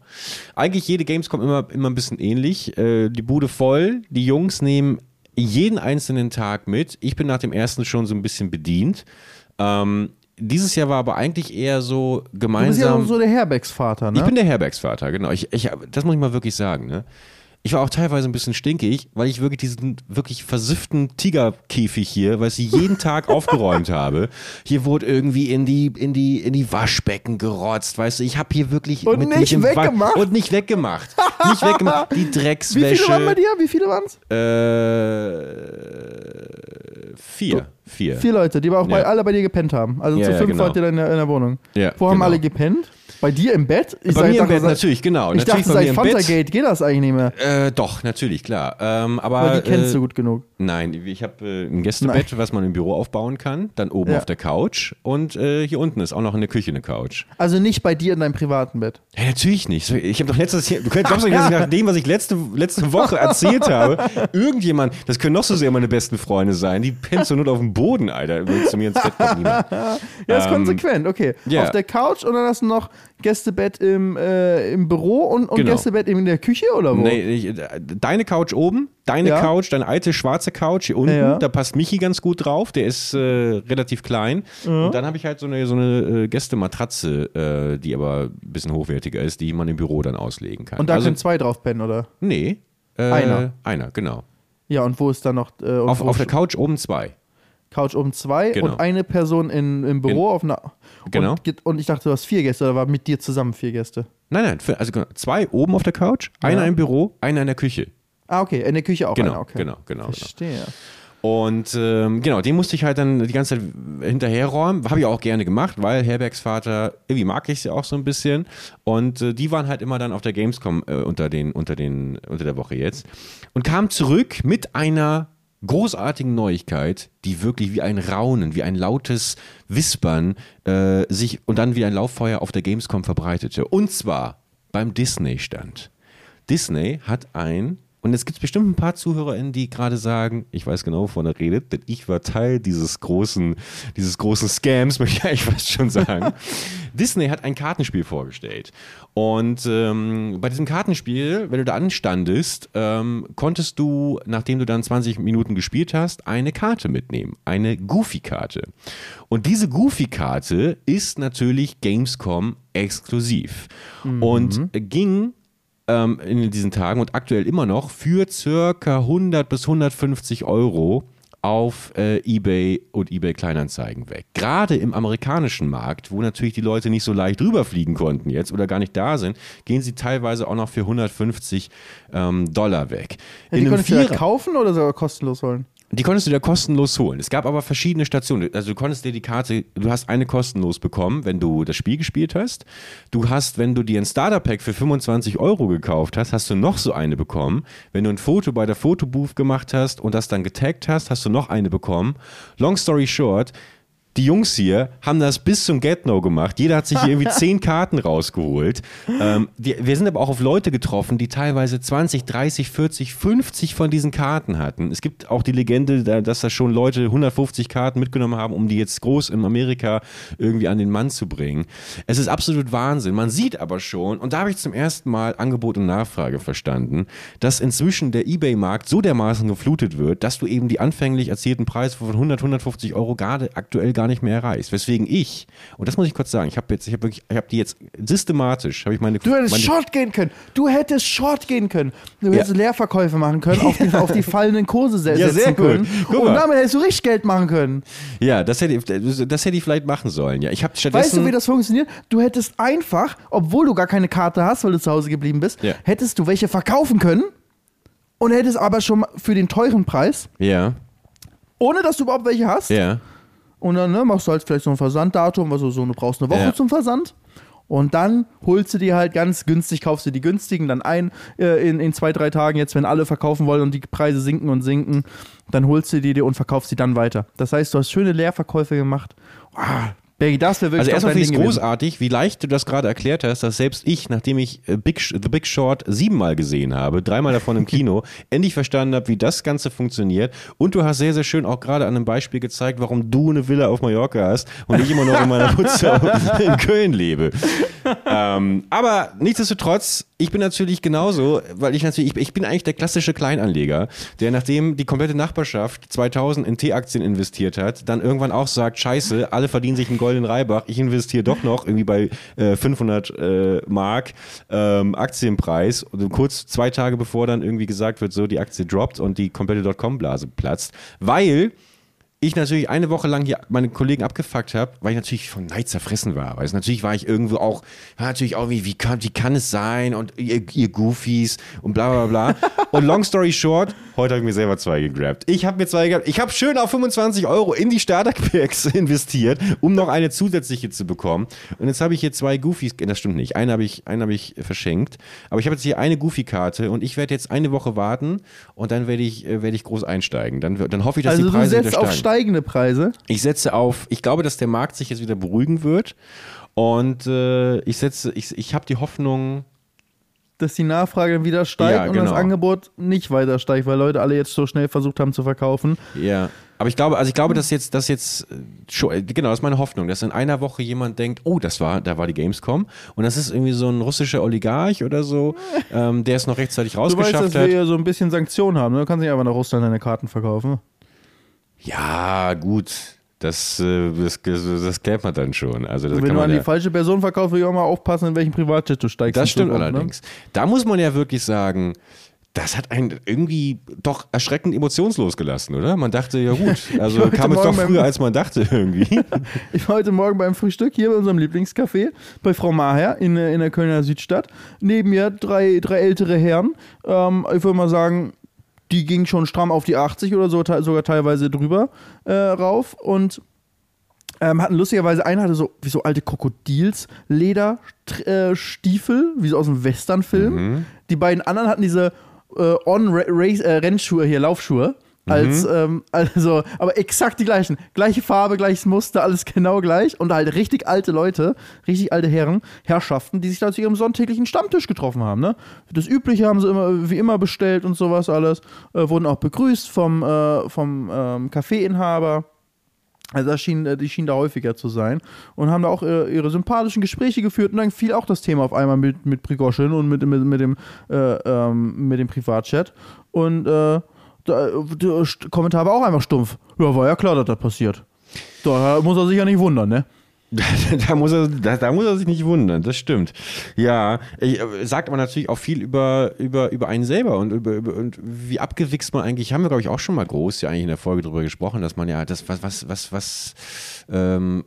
eigentlich jede Gamescom immer, immer ein bisschen ähnlich. Äh, die Bude voll, die Jungs nehmen jeden einzelnen Tag mit. Ich bin nach dem ersten schon so ein bisschen bedient. Ähm, dieses Jahr war aber eigentlich eher so gemeinsam. Du bist ja so der Herbergsvater, ne? Ich bin der Herbergsvater, genau. Ich, ich, das muss ich mal wirklich sagen, ne? Ich war auch teilweise ein bisschen stinkig, weil ich wirklich diesen wirklich versifften Tigerkäfig hier, weil ich jeden Tag aufgeräumt habe. Hier wurde irgendwie in die, in die, in die Waschbecken gerotzt, weißt du. Ich habe hier wirklich und mit, nicht mit weggemacht und nicht weggemacht, nicht weggemacht. Die Dreckswäsche. Wie viele waren bei dir? Wie viele waren's? Äh, vier. Vier. Vier Leute, die aber auch Ja. bei, alle bei dir gepennt haben. Also Ja, zu fünf genau. wart ihr in der, in der Wohnung. Ja, Wo haben genau. alle gepennt? Bei dir im Bett? Ich Bei sag- mir im Bett seit- natürlich, genau. Ich natürlich dachte, seit im Bett. Fantagate geht das eigentlich nicht mehr. Äh, doch, natürlich, klar. Ähm, aber Weil die kennst äh, du gut genug. Nein, ich habe äh, ein Gästebett, was man im Büro aufbauen kann, dann oben Ja. auf der Couch und äh, hier unten ist auch noch in der Küche eine Couch. Also nicht bei dir in deinem privaten Bett. Ja, natürlich nicht. Ich habe doch letztes Jahr, du glaubst doch nicht, dass ich nach dem, was ich letzte, letzte Woche erzählt habe, irgendjemand, das können noch so sehr meine besten Freunde sein, die pennt so nur auf dem Boden, Alter, wenn zu mir ins Bett kommt. niemand. Ja, ist Ähm, konsequent, okay. ja. Auf der Couch und dann hast du noch Gästebett im, äh, im Büro und, und Genau. Gästebett in der Küche oder wo? Nee, ich, deine Couch oben, deine Ja. Couch, deine alte schwarze Couch hier unten, Ja. da passt Michi ganz gut drauf, der ist äh, relativ klein. Und dann habe ich halt so eine, so eine äh, Gästematratze, äh, die aber ein bisschen hochwertiger ist, die man im Büro dann auslegen kann. Und da also, können zwei drauf pennen, oder? nee. Äh, Einer. Einer, genau. Ja, und wo ist da noch? Äh, Auf, auf der Couch oben zwei. Couch oben zwei Genau. und eine Person in, im Büro auf einer. Genau. Und, ich dachte, du hast vier Gäste oder war mit dir zusammen vier Gäste? Nein, nein, also genau, zwei oben auf der Couch, einer Ja. im Büro, einer in der Küche. Ah, okay, in der Küche auch Genau, einer, okay. genau, genau, genau. Verstehe. Und ähm, genau, den musste ich halt dann die ganze Zeit hinterherräumen. Habe ich auch gerne gemacht, weil Herbergsvater, irgendwie mag ich sie auch so ein bisschen. Und äh, die waren halt immer dann auf der Gamescom äh, unter, den, unter, den, unter der Woche jetzt. Und kamen zurück mit einer großartigen Neuigkeit, die wirklich wie ein Raunen, wie ein lautes Wispern äh, sich und dann wie ein Lauffeuer auf der Gamescom verbreitete. Und zwar beim Disney-Stand. Disney hat ein, und es gibt bestimmt ein paar ZuhörerInnen, die gerade sagen, ich weiß genau, wovon er redet, denn ich war Teil dieses großen, dieses großen Scams, möchte ich eigentlich fast schon sagen. Disney hat ein Kartenspiel vorgestellt. Und ähm, bei diesem Kartenspiel, wenn du da anstandest, ähm, konntest du, nachdem du dann 20 Minuten gespielt hast, eine Karte mitnehmen. Eine Goofy-Karte. Und diese Goofy-Karte ist natürlich Gamescom exklusiv. Und ging ähm, in diesen Tagen und aktuell immer noch für circa 100 bis 150 Euro auf äh, eBay und eBay Kleinanzeigen weg. Gerade im amerikanischen Markt, wo natürlich die Leute nicht so leicht rüberfliegen konnten jetzt oder gar nicht da sind, gehen sie teilweise auch noch für 150 ähm, Dollar weg. Ja, die du ja Vierer- kaufen oder sogar kostenlos holen? Die konntest du dir kostenlos holen. Es gab aber verschiedene Stationen. Also du konntest dir die Karte, du hast eine kostenlos bekommen, wenn du das Spiel gespielt hast. Du hast, wenn du dir ein Starter-Pack für 25 Euro gekauft hast, hast du noch so eine bekommen. Wenn du ein Foto bei der Fotobooth gemacht hast und das dann getaggt hast, hast du noch eine bekommen. Long story short, die Jungs hier haben das bis zum Get-No gemacht. Jeder hat sich hier irgendwie zehn Karten rausgeholt. Ähm, die, wir sind aber auch auf Leute getroffen, die teilweise 20, 30, 40, 50 von diesen Karten hatten. Es gibt auch die Legende, da- dass da schon Leute 150 Karten mitgenommen haben, um die jetzt groß in Amerika irgendwie an den Mann zu bringen. Es ist absolut Wahnsinn. Man sieht aber schon, und da habe ich zum ersten Mal Angebot und Nachfrage verstanden, dass inzwischen der Ebay-Markt so dermaßen geflutet wird, dass du eben die anfänglich erzielten Preise von 100, 150 Euro gerade aktuell gar nicht mehr erreichst. Weswegen ich, und das muss ich kurz sagen, ich habe jetzt, ich habe wirklich, ich habe die jetzt systematisch, habe ich meine, Du hättest meine Short gehen können. Du hättest Short gehen können. Du hättest Ja. Leerverkäufe machen können, auf die, auf die fallenden Kurse se Ja, setzen sehr können. Guck Und damit hättest du richtig Geld machen können. ja, das hätte, das hätte ich vielleicht machen sollen. Ja, ich habe stattdessen, Weißt du, wie das funktioniert? Du hättest einfach, obwohl du gar keine Karte hast, weil du zu Hause geblieben bist, Ja. hättest du welche verkaufen können und hättest aber schon für den teuren Preis, ja, ohne dass du überhaupt welche hast. ja, Und dann ne, machst du halt vielleicht so ein Versanddatum, also so, du brauchst eine Woche Ja. zum Versand. Und dann holst du dir halt ganz günstig, kaufst du die günstigen dann ein äh, in, in zwei, drei Tagen, jetzt wenn alle verkaufen wollen und die Preise sinken und sinken, dann holst du die dir und verkaufst sie dann weiter. Das heißt, du hast schöne Leerverkäufe gemacht. Ah, Bergi, das wäre Also wirklich erstmal finde ich es großartig, wie leicht du das gerade erklärt hast, dass selbst ich, nachdem ich äh, Big, The Big Short siebenmal gesehen habe, dreimal davon im Kino, endlich verstanden habe, wie das Ganze funktioniert. Und du hast sehr, sehr schön auch gerade an einem Beispiel gezeigt, warum du eine Villa auf Mallorca hast und ich immer noch in meiner Putze in Köln lebe. ähm, aber nichtsdestotrotz, ich bin natürlich genauso, weil ich natürlich, ich, bin eigentlich der klassische Kleinanleger, der nachdem die komplette Nachbarschaft 2000 in T-Aktien investiert hat, dann irgendwann auch sagt, scheiße, alle verdienen sich einen goldenen Reibach, ich investiere doch noch irgendwie bei äh, 500 äh, Mark ähm, Aktienpreis. Und kurz zwei Tage bevor dann irgendwie gesagt wird, so die Aktie droppt und die komplette Dotcom-Blase platzt, weil ich natürlich eine Woche lang hier meine Kollegen abgefuckt habe, weil ich natürlich von Neid zerfressen war. Weil natürlich war ich irgendwo auch, natürlich auch wie, wie kann, wie kann es sein und ihr, ihr Goofies und bla bla bla. und long story short, heute habe ich mir selber zwei gegrabt. Ich habe mir zwei gegrabt. Ich habe schön auf 25 Euro in die Starter-Packs investiert, um noch eine zusätzliche zu bekommen. Und jetzt habe ich hier zwei Goofies, das stimmt nicht, einen habe ich, einen hab ich verschenkt. Aber ich habe jetzt hier eine Goofy-Karte und ich werde jetzt eine Woche warten und dann werde ich, äh, werd ich groß einsteigen. Dann, dann hoffe ich, dass also die Preise wieder steigen. Steigende Preise. Ich setze auf, ich glaube, dass der Markt sich jetzt wieder beruhigen wird. Und äh, ich setze, ich, ich habe die Hoffnung, dass die Nachfrage wieder steigt Ja, und das genau. Angebot nicht weiter steigt, weil Leute alle jetzt so schnell versucht haben zu verkaufen. ja. Aber ich glaube, also ich glaube, dass jetzt, dass jetzt, äh, äh, genau, das ist meine Hoffnung, dass in einer Woche jemand denkt, oh, das war, da war die Gamescom und das ist irgendwie so ein russischer Oligarch oder so, ähm, der es noch rechtzeitig Du weißt, rausgeschafft dass wir hat. ja so ein bisschen Sanktionen haben. Ne? Du kannst nicht einfach nach Russland deine Karten verkaufen. Ja, gut. Das, äh, das, das klärt man dann schon. Also das Wenn du man an ja, die falsche Person verkaufst, will ich auch mal aufpassen, in welchen Privatjet du steigst. Das stimmt ne? allerdings. Da muss man ja wirklich sagen, das hat einen irgendwie doch erschreckend emotionslos gelassen, oder? Man dachte, ja gut, also kam es doch früher, als man dachte irgendwie. Ich war heute Morgen beim Frühstück hier bei unserem Lieblingscafé bei Frau Maher in, in der Kölner Südstadt. Neben mir drei, drei ältere Herren. Ähm, ich würde mal sagen, die gingen schon stramm auf die 80 oder so, sogar teilweise drüber äh, rauf. Und ähm, hatten lustigerweise, einer hatte so wie so alte Krokodils, Lederstiefel, wie so aus einem Westernfilm. Die beiden anderen hatten diese äh, On-Rennschuhe hier, Laufschuhe. Als, ähm, also, aber exakt die gleichen. Gleiche Farbe, gleiches Muster, alles genau gleich. Und halt richtig alte Leute, richtig alte Herren, Herrschaften, die sich da zu ihrem sonntäglichen Stammtisch getroffen haben. Ne? Das Übliche haben sie immer, wie immer bestellt und sowas alles. Äh, wurden auch begrüßt vom, äh, vom ähm, Kaffeeinhaber. Also das schien, äh, die schien da häufiger zu sein und haben da auch äh, ihre sympathischen Gespräche geführt und dann fiel auch das Thema auf einmal mit, mit Prigoschin und mit, mit, mit, dem, äh, ähm, mit dem Privatchat und äh, der Kommentar war auch einfach stumpf. Ja, war ja klar, dass das passiert. Da muss er sich ja nicht wundern, ne? da, muss er, da, da muss er sich nicht wundern, das stimmt. Ja, ich, äh, sagt aber natürlich auch viel über, über, über einen selber und über, über und wie abgewichst man eigentlich, haben wir glaube ich auch schon mal groß ja eigentlich in der Folge drüber gesprochen, dass man ja das, was, was, was, was, ähm,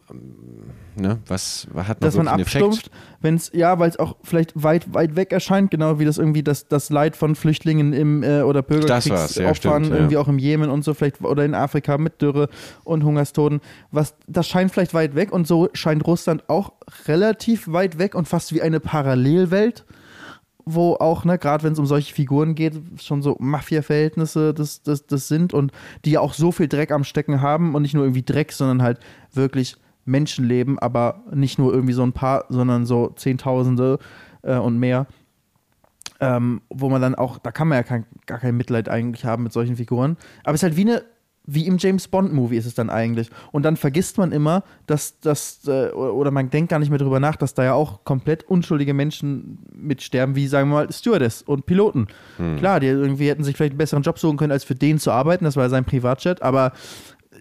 ne, was, was hat man dass man abstumpft, wenn es, ja, weil es auch vielleicht weit, weit weg erscheint, genau wie das irgendwie das, das Leid von Flüchtlingen im äh, oder ja, Bürgerkriegsopfern stimmt, ja. irgendwie auch im Jemen und so vielleicht oder in Afrika mit Dürre und Hungerstoten. Was, das scheint vielleicht weit weg und so scheint Russland auch relativ weit weg und fast wie eine Parallelwelt wo auch, ne, gerade wenn es um solche Figuren geht, schon so Mafia-Verhältnisse das, das, das sind und die ja auch so viel Dreck am Stecken haben und nicht nur irgendwie Dreck, sondern halt wirklich Menschenleben, aber nicht nur irgendwie so ein paar, sondern so Zehntausende äh, und mehr. Ähm, wo man dann auch, da kann man ja kein, gar kein Mitleid eigentlich haben mit solchen Figuren. Aber es ist halt wie eine, wie im James Bond-Movie ist es dann eigentlich. Und dann vergisst man immer, dass das, äh, oder man denkt gar nicht mehr drüber nach, dass da ja auch komplett unschuldige Menschen mitsterben, wie sagen wir mal Stewardess und Piloten. Klar, die irgendwie hätten sich vielleicht einen besseren Job suchen können, als für den zu arbeiten, das war ja sein Privatjet, aber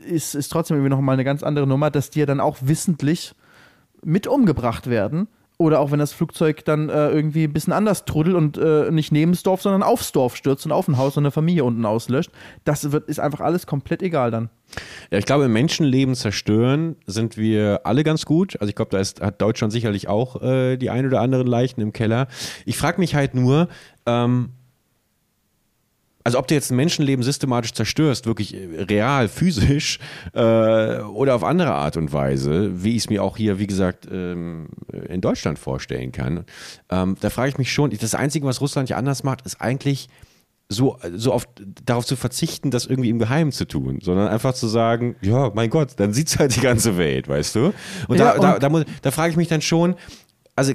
ist, ist trotzdem irgendwie nochmal eine ganz andere Nummer, dass die ja dann auch wissentlich mit umgebracht werden. Oder auch wenn das Flugzeug dann äh, irgendwie ein bisschen anders trudelt und äh, nicht neben das Dorf, sondern aufs Dorf stürzt und auf ein Haus und eine Familie unten auslöscht. Das wird, ist einfach alles komplett egal dann. Ja, ich glaube, Menschenleben zerstören sind wir alle ganz gut. Also ich glaube, da ist, hat Deutschland sicherlich auch äh, die ein oder anderen Leichen im Keller. Ich frage mich halt nur, ähm, also ob du jetzt ein Menschenleben systematisch zerstörst, wirklich äh, real, physisch äh, oder auf andere Art und Weise, wie ich es mir auch hier, wie gesagt, ähm, in Deutschland vorstellen kann, ähm, da frage ich mich schon, das Einzige, was Russland ja anders macht, ist eigentlich so, so oft darauf zu verzichten, das irgendwie im Geheimen zu tun, sondern einfach zu sagen, ja, mein Gott, dann sieht's halt die ganze Welt, weißt du? Und Ja, da, da, und- da, muss- da frage ich mich dann schon, also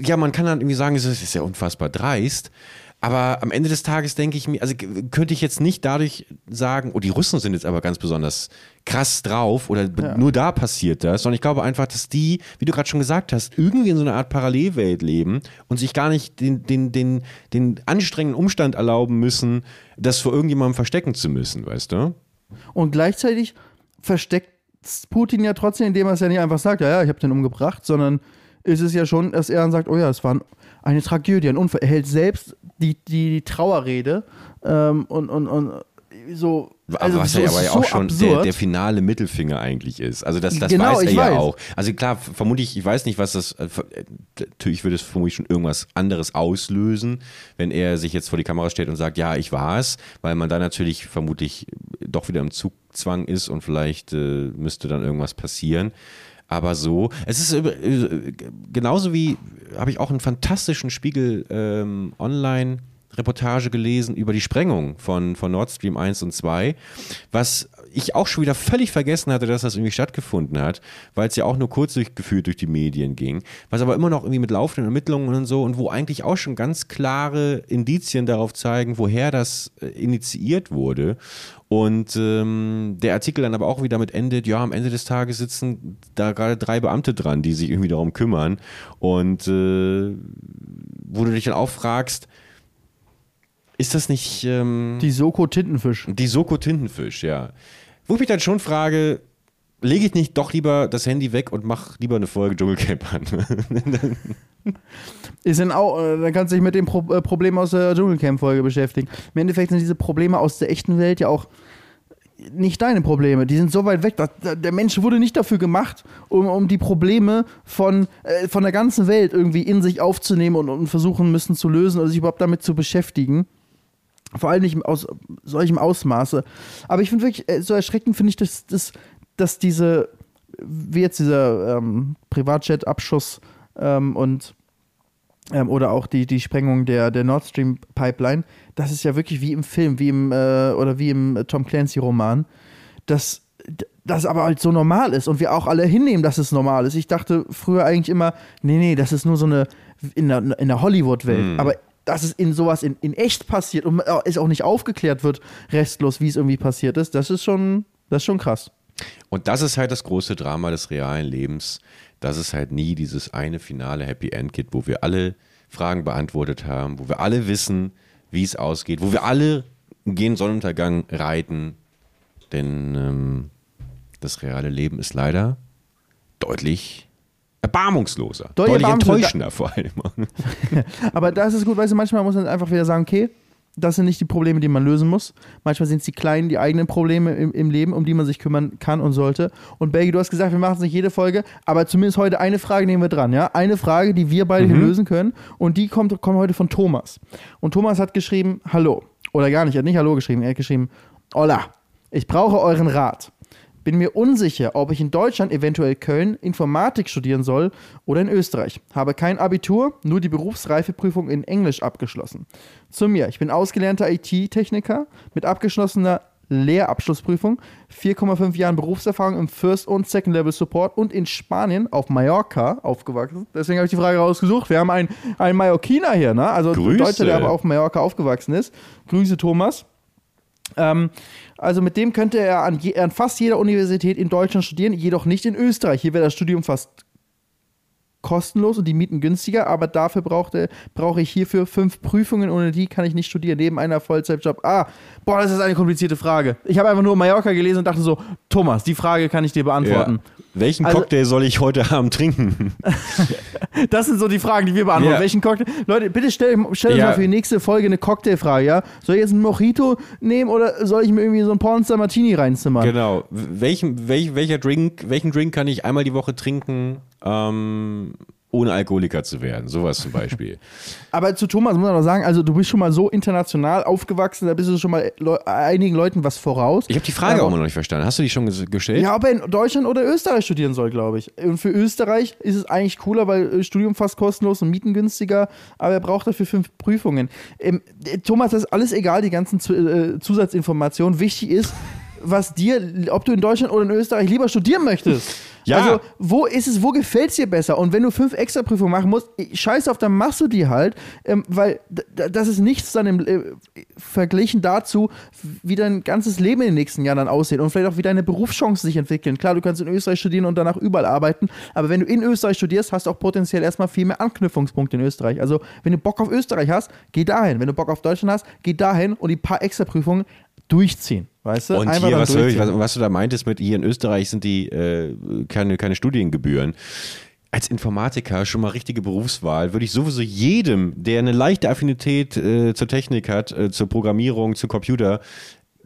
ja, man kann dann irgendwie sagen, es es ist ja unfassbar dreist, aber am Ende des Tages denke ich mir, also könnte ich jetzt nicht dadurch sagen, oh, die Russen sind jetzt aber ganz besonders krass drauf oder b- nur da passiert das, sondern ich glaube einfach, dass die, wie du gerade schon gesagt hast, irgendwie in so einer Art Parallelwelt leben und sich gar nicht den, den, den, den anstrengenden Umstand erlauben müssen, das vor irgendjemandem verstecken zu müssen, weißt du? Und gleichzeitig versteckt Putin ja trotzdem, indem er es ja nicht einfach sagt, ja, ja, ich habe den umgebracht, sondern ist es ja schon, dass er dann sagt, oh ja, es war ein, eine Tragödie, ein Unfall. Er hält selbst die, die, die Trauerrede ähm, und, und, und so. Also was so, ja aber ja auch schon der, der, finale Mittelfinger eigentlich ist. Also das, das genau, weiß er ja weiß. auch. Also klar, vermutlich, ich weiß nicht, was das, äh, natürlich würde es vermutlich schon irgendwas anderes auslösen, wenn er sich jetzt vor die Kamera stellt und sagt, ja, ich war es, weil man dann natürlich vermutlich doch wieder im Zugzwang ist und vielleicht äh, müsste dann irgendwas passieren. Aber so, es ist äh, genauso wie, habe ich auch einen fantastischen Spiegel ähm, online Reportage gelesen über die Sprengung von, von Nord Stream 1 und 2, was ich auch schon wieder völlig vergessen hatte, dass das irgendwie stattgefunden hat, weil es ja auch nur kurz durchgeführt durch die Medien ging, was aber immer noch irgendwie mit laufenden Ermittlungen und so und wo eigentlich auch schon ganz klare Indizien darauf zeigen, woher das äh, initiiert wurde. Und ähm, der Artikel dann aber auch wieder mit endet, ja, am Ende des Tages sitzen da gerade drei Beamte dran, die sich irgendwie darum kümmern. Und äh, wo du dich dann auch fragst, ist das nicht. Ähm, die Soko Tintenfisch. Die Soko Tintenfisch, ja. Wo ich mich dann schon frage, lege ich nicht doch lieber das Handy weg und mache lieber eine Folge Dschungelcamp an? ist dann auch, äh, dann kannst du dich mit dem Pro äh, Problem aus der Dschungelcamp-Folge beschäftigen. Im Endeffekt sind diese Probleme aus der echten Welt ja auch nicht deine Probleme. Die sind so weit weg. Der Mensch wurde nicht dafür gemacht, um, um die Probleme von, äh, von der ganzen Welt irgendwie in sich aufzunehmen und, und versuchen müssen zu lösen oder sich überhaupt damit zu beschäftigen. Vor allem nicht aus solchem Ausmaße. Aber ich finde wirklich, äh, so erschreckend finde ich, dass, dass, dass diese, wie jetzt dieser ähm, Privatjet-Abschuss ähm, und ähm, oder auch die, die Sprengung der, der Nord Stream Pipeline, das ist ja wirklich wie im Film, wie im, äh, oder wie im Tom Clancy-Roman, dass das aber halt so normal ist und wir auch alle hinnehmen, dass es normal ist. Ich dachte früher eigentlich immer, nee, nee, das ist nur so eine in der, in der Hollywood-Welt. Mhm. Aber dass es in sowas in, in echt passiert und es auch nicht aufgeklärt wird, restlos, wie es irgendwie passiert ist, das ist schon, das ist schon krass. Und das ist halt das große Drama des realen Lebens, dass es halt nie dieses eine finale Happy End gibt, wo wir alle Fragen beantwortet haben, wo wir alle wissen, wie es ausgeht, wo wir alle gehen Sonnenuntergang reiten. Denn ähm, das reale Leben ist leider deutlich erbarmungsloser. Deutlich, deutlich enttäuschender vor allem. Aber da ist es gut, weißt du, manchmal muss man einfach wieder sagen, okay, das sind nicht die Probleme, die man lösen muss. Manchmal sind es die kleinen, die eigenen Probleme im, im, Leben, um die man sich kümmern kann und sollte. Und Belgi, du hast gesagt, wir machen es nicht jede Folge, aber zumindest heute eine Frage nehmen wir dran, ja? Eine Frage, die wir beide mhm. lösen können. Und die kommt, kommt heute von Thomas. Und Thomas hat geschrieben, hallo. Oder gar nicht, er hat nicht Hallo geschrieben, er hat geschrieben, Hola, ich brauche euren Rat. Bin mir unsicher, ob ich in Deutschland, eventuell Köln, Informatik studieren soll oder in Österreich. Habe kein Abitur, nur die Berufsreifeprüfung in Englisch abgeschlossen. Zu mir, ich bin ausgelernter IT-Techniker mit abgeschlossener Lehrabschlussprüfung, 4,5 Jahren Berufserfahrung im First- und Second-Level-Support und in Spanien auf Mallorca aufgewachsen. Deswegen habe ich die Frage rausgesucht. Wir haben einen, einen Mallorquiner hier, ne? also ein Deutscher, der aber auf Mallorca aufgewachsen ist. Grüße, Thomas. Ähm, also mit dem könnte er an, je, an, fast jeder Universität in Deutschland studieren, jedoch nicht in Österreich. Hier wäre das Studium fast kostenlos und die Mieten günstiger, aber dafür brauchte, brauche ich hierfür fünf Prüfungen, ohne die kann ich nicht studieren, neben einer Vollzeitjob. Ah, boah, das ist eine komplizierte Frage. Ich habe einfach nur Mallorca gelesen und dachte so, Thomas, die Frage kann ich dir beantworten. Ja. Welchen also, Cocktail soll ich heute Abend trinken? das sind so die Fragen, die wir beantworten. Ja. Welchen Cocktail? Leute, bitte stell, stell uns ja. mal für die nächste Folge eine Cocktailfrage, ja? Soll ich jetzt einen Mojito nehmen oder soll ich mir irgendwie so einen Pornstar Martini reinzimmern? Genau. Welchen, welch, welcher Drink, welchen Drink kann ich einmal die Woche trinken? Ähm, ohne Alkoholiker zu werden. Sowas zum Beispiel. Aber zu Thomas muss man noch sagen, also du bist schon mal so international aufgewachsen, da bist du schon mal Le einigen Leuten was voraus. Ich habe die Frage auch immer noch nicht verstanden. Hast du die schon gestellt? Ja, ob er in Deutschland oder Österreich studieren soll, glaube ich. Und für Österreich ist es eigentlich cooler, weil äh, Studium fast kostenlos und Mieten günstiger, aber er braucht dafür fünf Prüfungen. Ähm, Thomas, das ist alles egal, die ganzen äh, Zusatzinformationen. Wichtig ist, was dir, ob du in Deutschland oder in Österreich lieber studieren möchtest. Ja. Also, wo ist es, wo gefällt es dir besser? Und wenn du fünf Extra-Prüfungen machen musst, scheiß auf, dann machst du die halt, ähm, weil das ist nichts dann im, äh, verglichen dazu, wie dein ganzes Leben in den nächsten Jahren dann aussieht und vielleicht auch wie deine Berufschancen sich entwickeln. Klar, du kannst in Österreich studieren und danach überall arbeiten, aber wenn du in Österreich studierst, hast du auch potenziell erstmal viel mehr Anknüpfungspunkte in Österreich. Also, wenn du Bock auf Österreich hast, geh dahin. Wenn du Bock auf Deutschland hast, geh dahin und die paar Extra-Prüfungen durchziehen. Weißt du? Und Einfach hier, was, was, was, du da meintest mit, hier in Österreich sind die äh, keine, keine Studiengebühren. Als Informatiker schon mal richtige Berufswahl, würde ich sowieso jedem, der eine leichte Affinität äh, zur Technik hat, äh, zur Programmierung, zu Computer,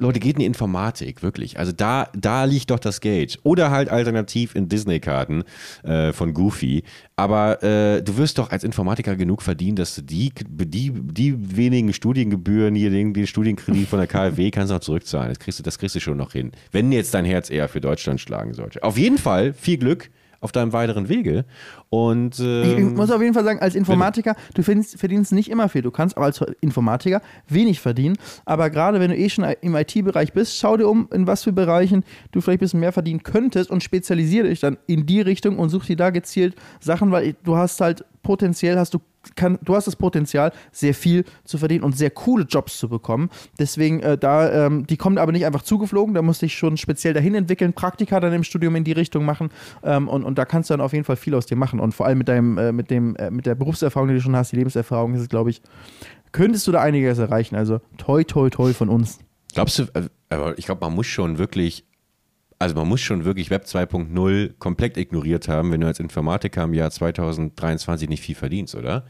Leute, geht in die Informatik, wirklich. Also da, da liegt doch das Geld. Oder halt alternativ in Disney-Karten äh, von Goofy. Aber äh, du wirst doch als Informatiker genug verdienen, dass du die, die, die wenigen Studiengebühren hier, den, den Studienkredit von der KfW kannst du noch zurückzahlen. Das kriegst, du, das kriegst du schon noch hin. Wenn jetzt dein Herz eher für Deutschland schlagen sollte. Auf jeden Fall viel Glück auf deinem weiteren Wege. Und, ähm, ich muss auf jeden Fall sagen, als Informatiker, du verdienst, verdienst nicht immer viel. Du kannst auch als Informatiker wenig verdienen. Aber gerade wenn du eh schon im IT-Bereich bist, schau dir um, in was für Bereichen du vielleicht ein bisschen mehr verdienen könntest und spezialisiere dich dann in die Richtung und such dir da gezielt Sachen, weil du hast halt potenziell hast du kann, du hast das Potenzial, sehr viel zu verdienen und sehr coole Jobs zu bekommen. Deswegen, äh, da, ähm, die kommen aber nicht einfach zugeflogen, da musste ich schon speziell dahin entwickeln, Praktika dann im Studium in die Richtung machen ähm, und, und da kannst du dann auf jeden Fall viel aus dir machen. Und vor allem mit deinem, äh, mit dem, äh, mit der Berufserfahrung, die du schon hast, die Lebenserfahrung, ist es, glaube ich, könntest du da einiges erreichen. Also toi, toi, toi von uns. Glaubst du, äh, aber ich glaube, man muss schon wirklich also man muss schon wirklich Web 2.0 komplett ignoriert haben, wenn du als Informatiker im Jahr 2023 nicht viel verdienst, oder?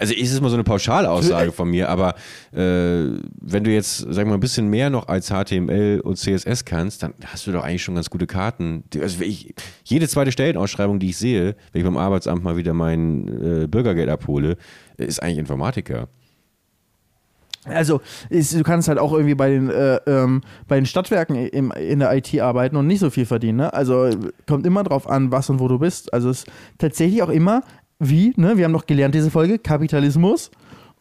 Also ist es mal so eine Pauschalaussage von mir, aber äh, wenn du jetzt, wir mal, ein bisschen mehr noch als HTML und CSS kannst, dann hast du doch eigentlich schon ganz gute Karten. Also ich, jede zweite Stellenausschreibung, die ich sehe, wenn ich beim Arbeitsamt mal wieder mein äh, Bürgergeld abhole, ist eigentlich Informatiker. Also, ist, du kannst halt auch irgendwie bei den, äh, ähm, bei den Stadtwerken im, in der IT arbeiten und nicht so viel verdienen. Ne? Also, kommt immer drauf an, was und wo du bist. Also, es ist tatsächlich auch immer, wie, ne? wir haben noch gelernt, diese Folge, Kapitalismus.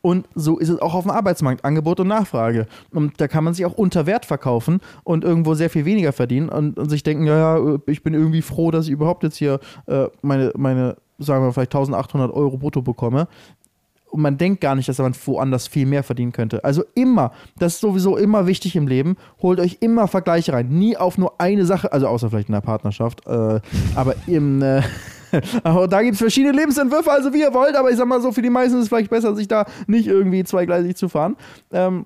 Und so ist es auch auf dem Arbeitsmarkt, Angebot und Nachfrage. Und da kann man sich auch unter Wert verkaufen und irgendwo sehr viel weniger verdienen und, und sich denken, ja, ja, ich bin irgendwie froh, dass ich überhaupt jetzt hier äh, meine, meine, sagen wir vielleicht 1800 Euro brutto bekomme und man denkt gar nicht, dass man woanders viel mehr verdienen könnte. Also immer, das ist sowieso immer wichtig im Leben, holt euch immer Vergleiche rein. Nie auf nur eine Sache, also außer vielleicht in der Partnerschaft, äh, aber im, äh, aber da gibt es verschiedene Lebensentwürfe, also wie ihr wollt, aber ich sag mal so, für die meisten ist es vielleicht besser, sich da nicht irgendwie zweigleisig zu fahren. Ähm,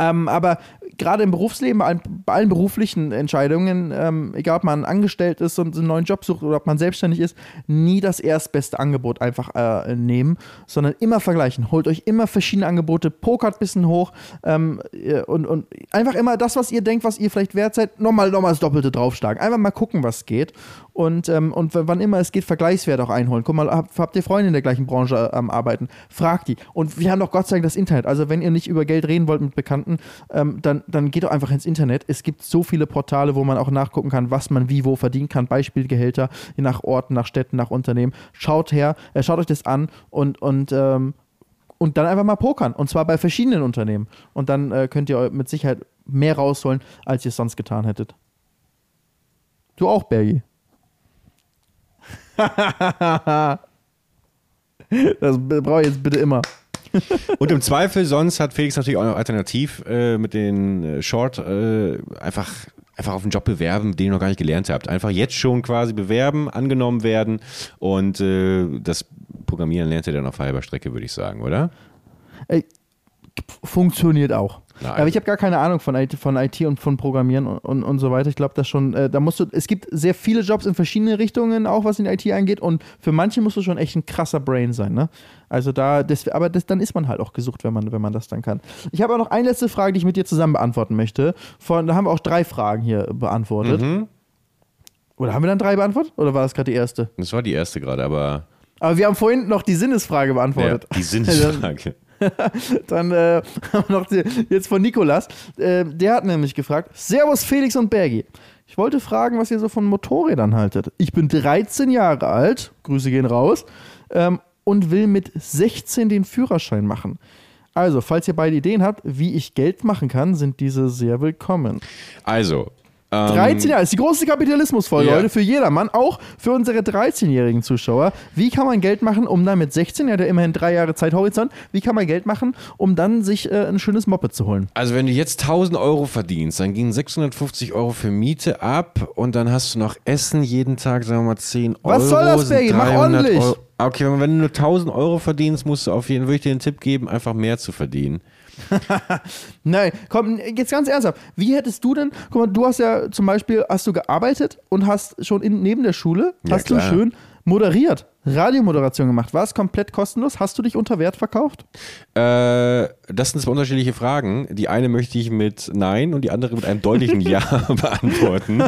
ähm, aber gerade im Berufsleben, bei allen, beruflichen Entscheidungen, ähm, egal ob man angestellt ist und einen neuen Job sucht oder ob man selbstständig ist, nie das erstbeste Angebot einfach äh, nehmen, sondern immer vergleichen. Holt euch immer verschiedene Angebote, pokert ein bisschen hoch ähm, und, und einfach immer das, was ihr denkt, was ihr vielleicht wert seid, nochmal, nochmal das Doppelte draufschlagen. Einfach mal gucken, was geht. Und, ähm, und wann immer es geht, Vergleichswert auch einholen. Guck mal, habt, habt ihr Freunde in der gleichen Branche am Arbeiten? Fragt die. Und wir haben doch Gott sei Dank das Internet. Also wenn ihr nicht über Geld reden wollt mit Bekannten, ähm, dann, dann geht doch einfach ins Internet. Es gibt so viele Portale, wo man auch nachgucken kann, was man wie wo verdienen kann. Beispielgehälter nach Orten, nach Städten, nach Unternehmen. Schaut her, äh, schaut euch das an und, und ähm, und dann einfach mal pokern. Und zwar bei verschiedenen Unternehmen. Und dann äh, könnt ihr mit Sicherheit mehr rausholen, als ihr es sonst getan hättet. Du auch, Bergi. das brauche ich jetzt bitte immer. Und im Zweifel sonst hat Felix natürlich auch noch alternativ äh, mit den äh, Short äh, einfach einfach auf einen Job bewerben, den ihr noch gar nicht gelernt habt. Einfach jetzt schon quasi bewerben, angenommen werden und äh, das Programmieren lernt ihr dann auf halber Strecke, würde ich sagen, oder? Ey, funktioniert auch. Nein. Aber ich habe gar keine Ahnung von IT, von IT und von Programmieren und, und, und so weiter. Ich glaube, das schon, äh, da musst du, es gibt sehr viele Jobs in verschiedene Richtungen, auch was in IT angeht. Und für manche musst du schon echt ein krasser Brain sein, ne? Also da, das, aber das, dann ist man halt auch gesucht, wenn man, wenn man das dann kann. Ich habe auch noch eine letzte Frage, die ich mit dir zusammen beantworten möchte. Von, da haben wir auch drei Fragen hier beantwortet. Mhm. Oder haben wir dann drei beantwortet? Oder war das gerade die erste? Das war die erste gerade, aber. Aber wir haben vorhin noch die Sinnesfrage beantwortet. Ja, die Sinnesfrage. Dann äh, haben wir noch die, jetzt von Nikolas. Äh, der hat nämlich gefragt: Servus Felix und Bergi. Ich wollte fragen, was ihr so von Motorrädern haltet. Ich bin 13 Jahre alt, Grüße gehen raus, ähm, und will mit 16 den Führerschein machen. Also, falls ihr beide Ideen habt, wie ich Geld machen kann, sind diese sehr willkommen. Also, 13 ähm, Jahre, das ist die große Kapitalismusfolge yeah. heute für jedermann, auch für unsere 13-jährigen Zuschauer. Wie kann man Geld machen, um dann mit 16, ja, der immerhin drei Jahre Zeithorizont, wie kann man Geld machen, um dann sich äh, ein schönes Moped zu holen? Also, wenn du jetzt 1000 Euro verdienst, dann gehen 650 Euro für Miete ab und dann hast du noch Essen jeden Tag, sagen wir mal 10 Euro. Was soll das, Baby? Mach ordentlich! Euro. Okay, wenn du nur 1000 Euro verdienst, musst du auf jeden Fall, würde ich dir den Tipp geben, einfach mehr zu verdienen. Nein, komm, jetzt ganz ernsthaft. Wie hättest du denn, guck mal, du hast ja zum Beispiel, hast du gearbeitet und hast schon in, neben der Schule, ja, hast klar. du schön moderiert. Radiomoderation gemacht. War es komplett kostenlos? Hast du dich unter Wert verkauft? Äh, das sind zwei unterschiedliche Fragen. Die eine möchte ich mit Nein und die andere mit einem deutlichen Ja beantworten.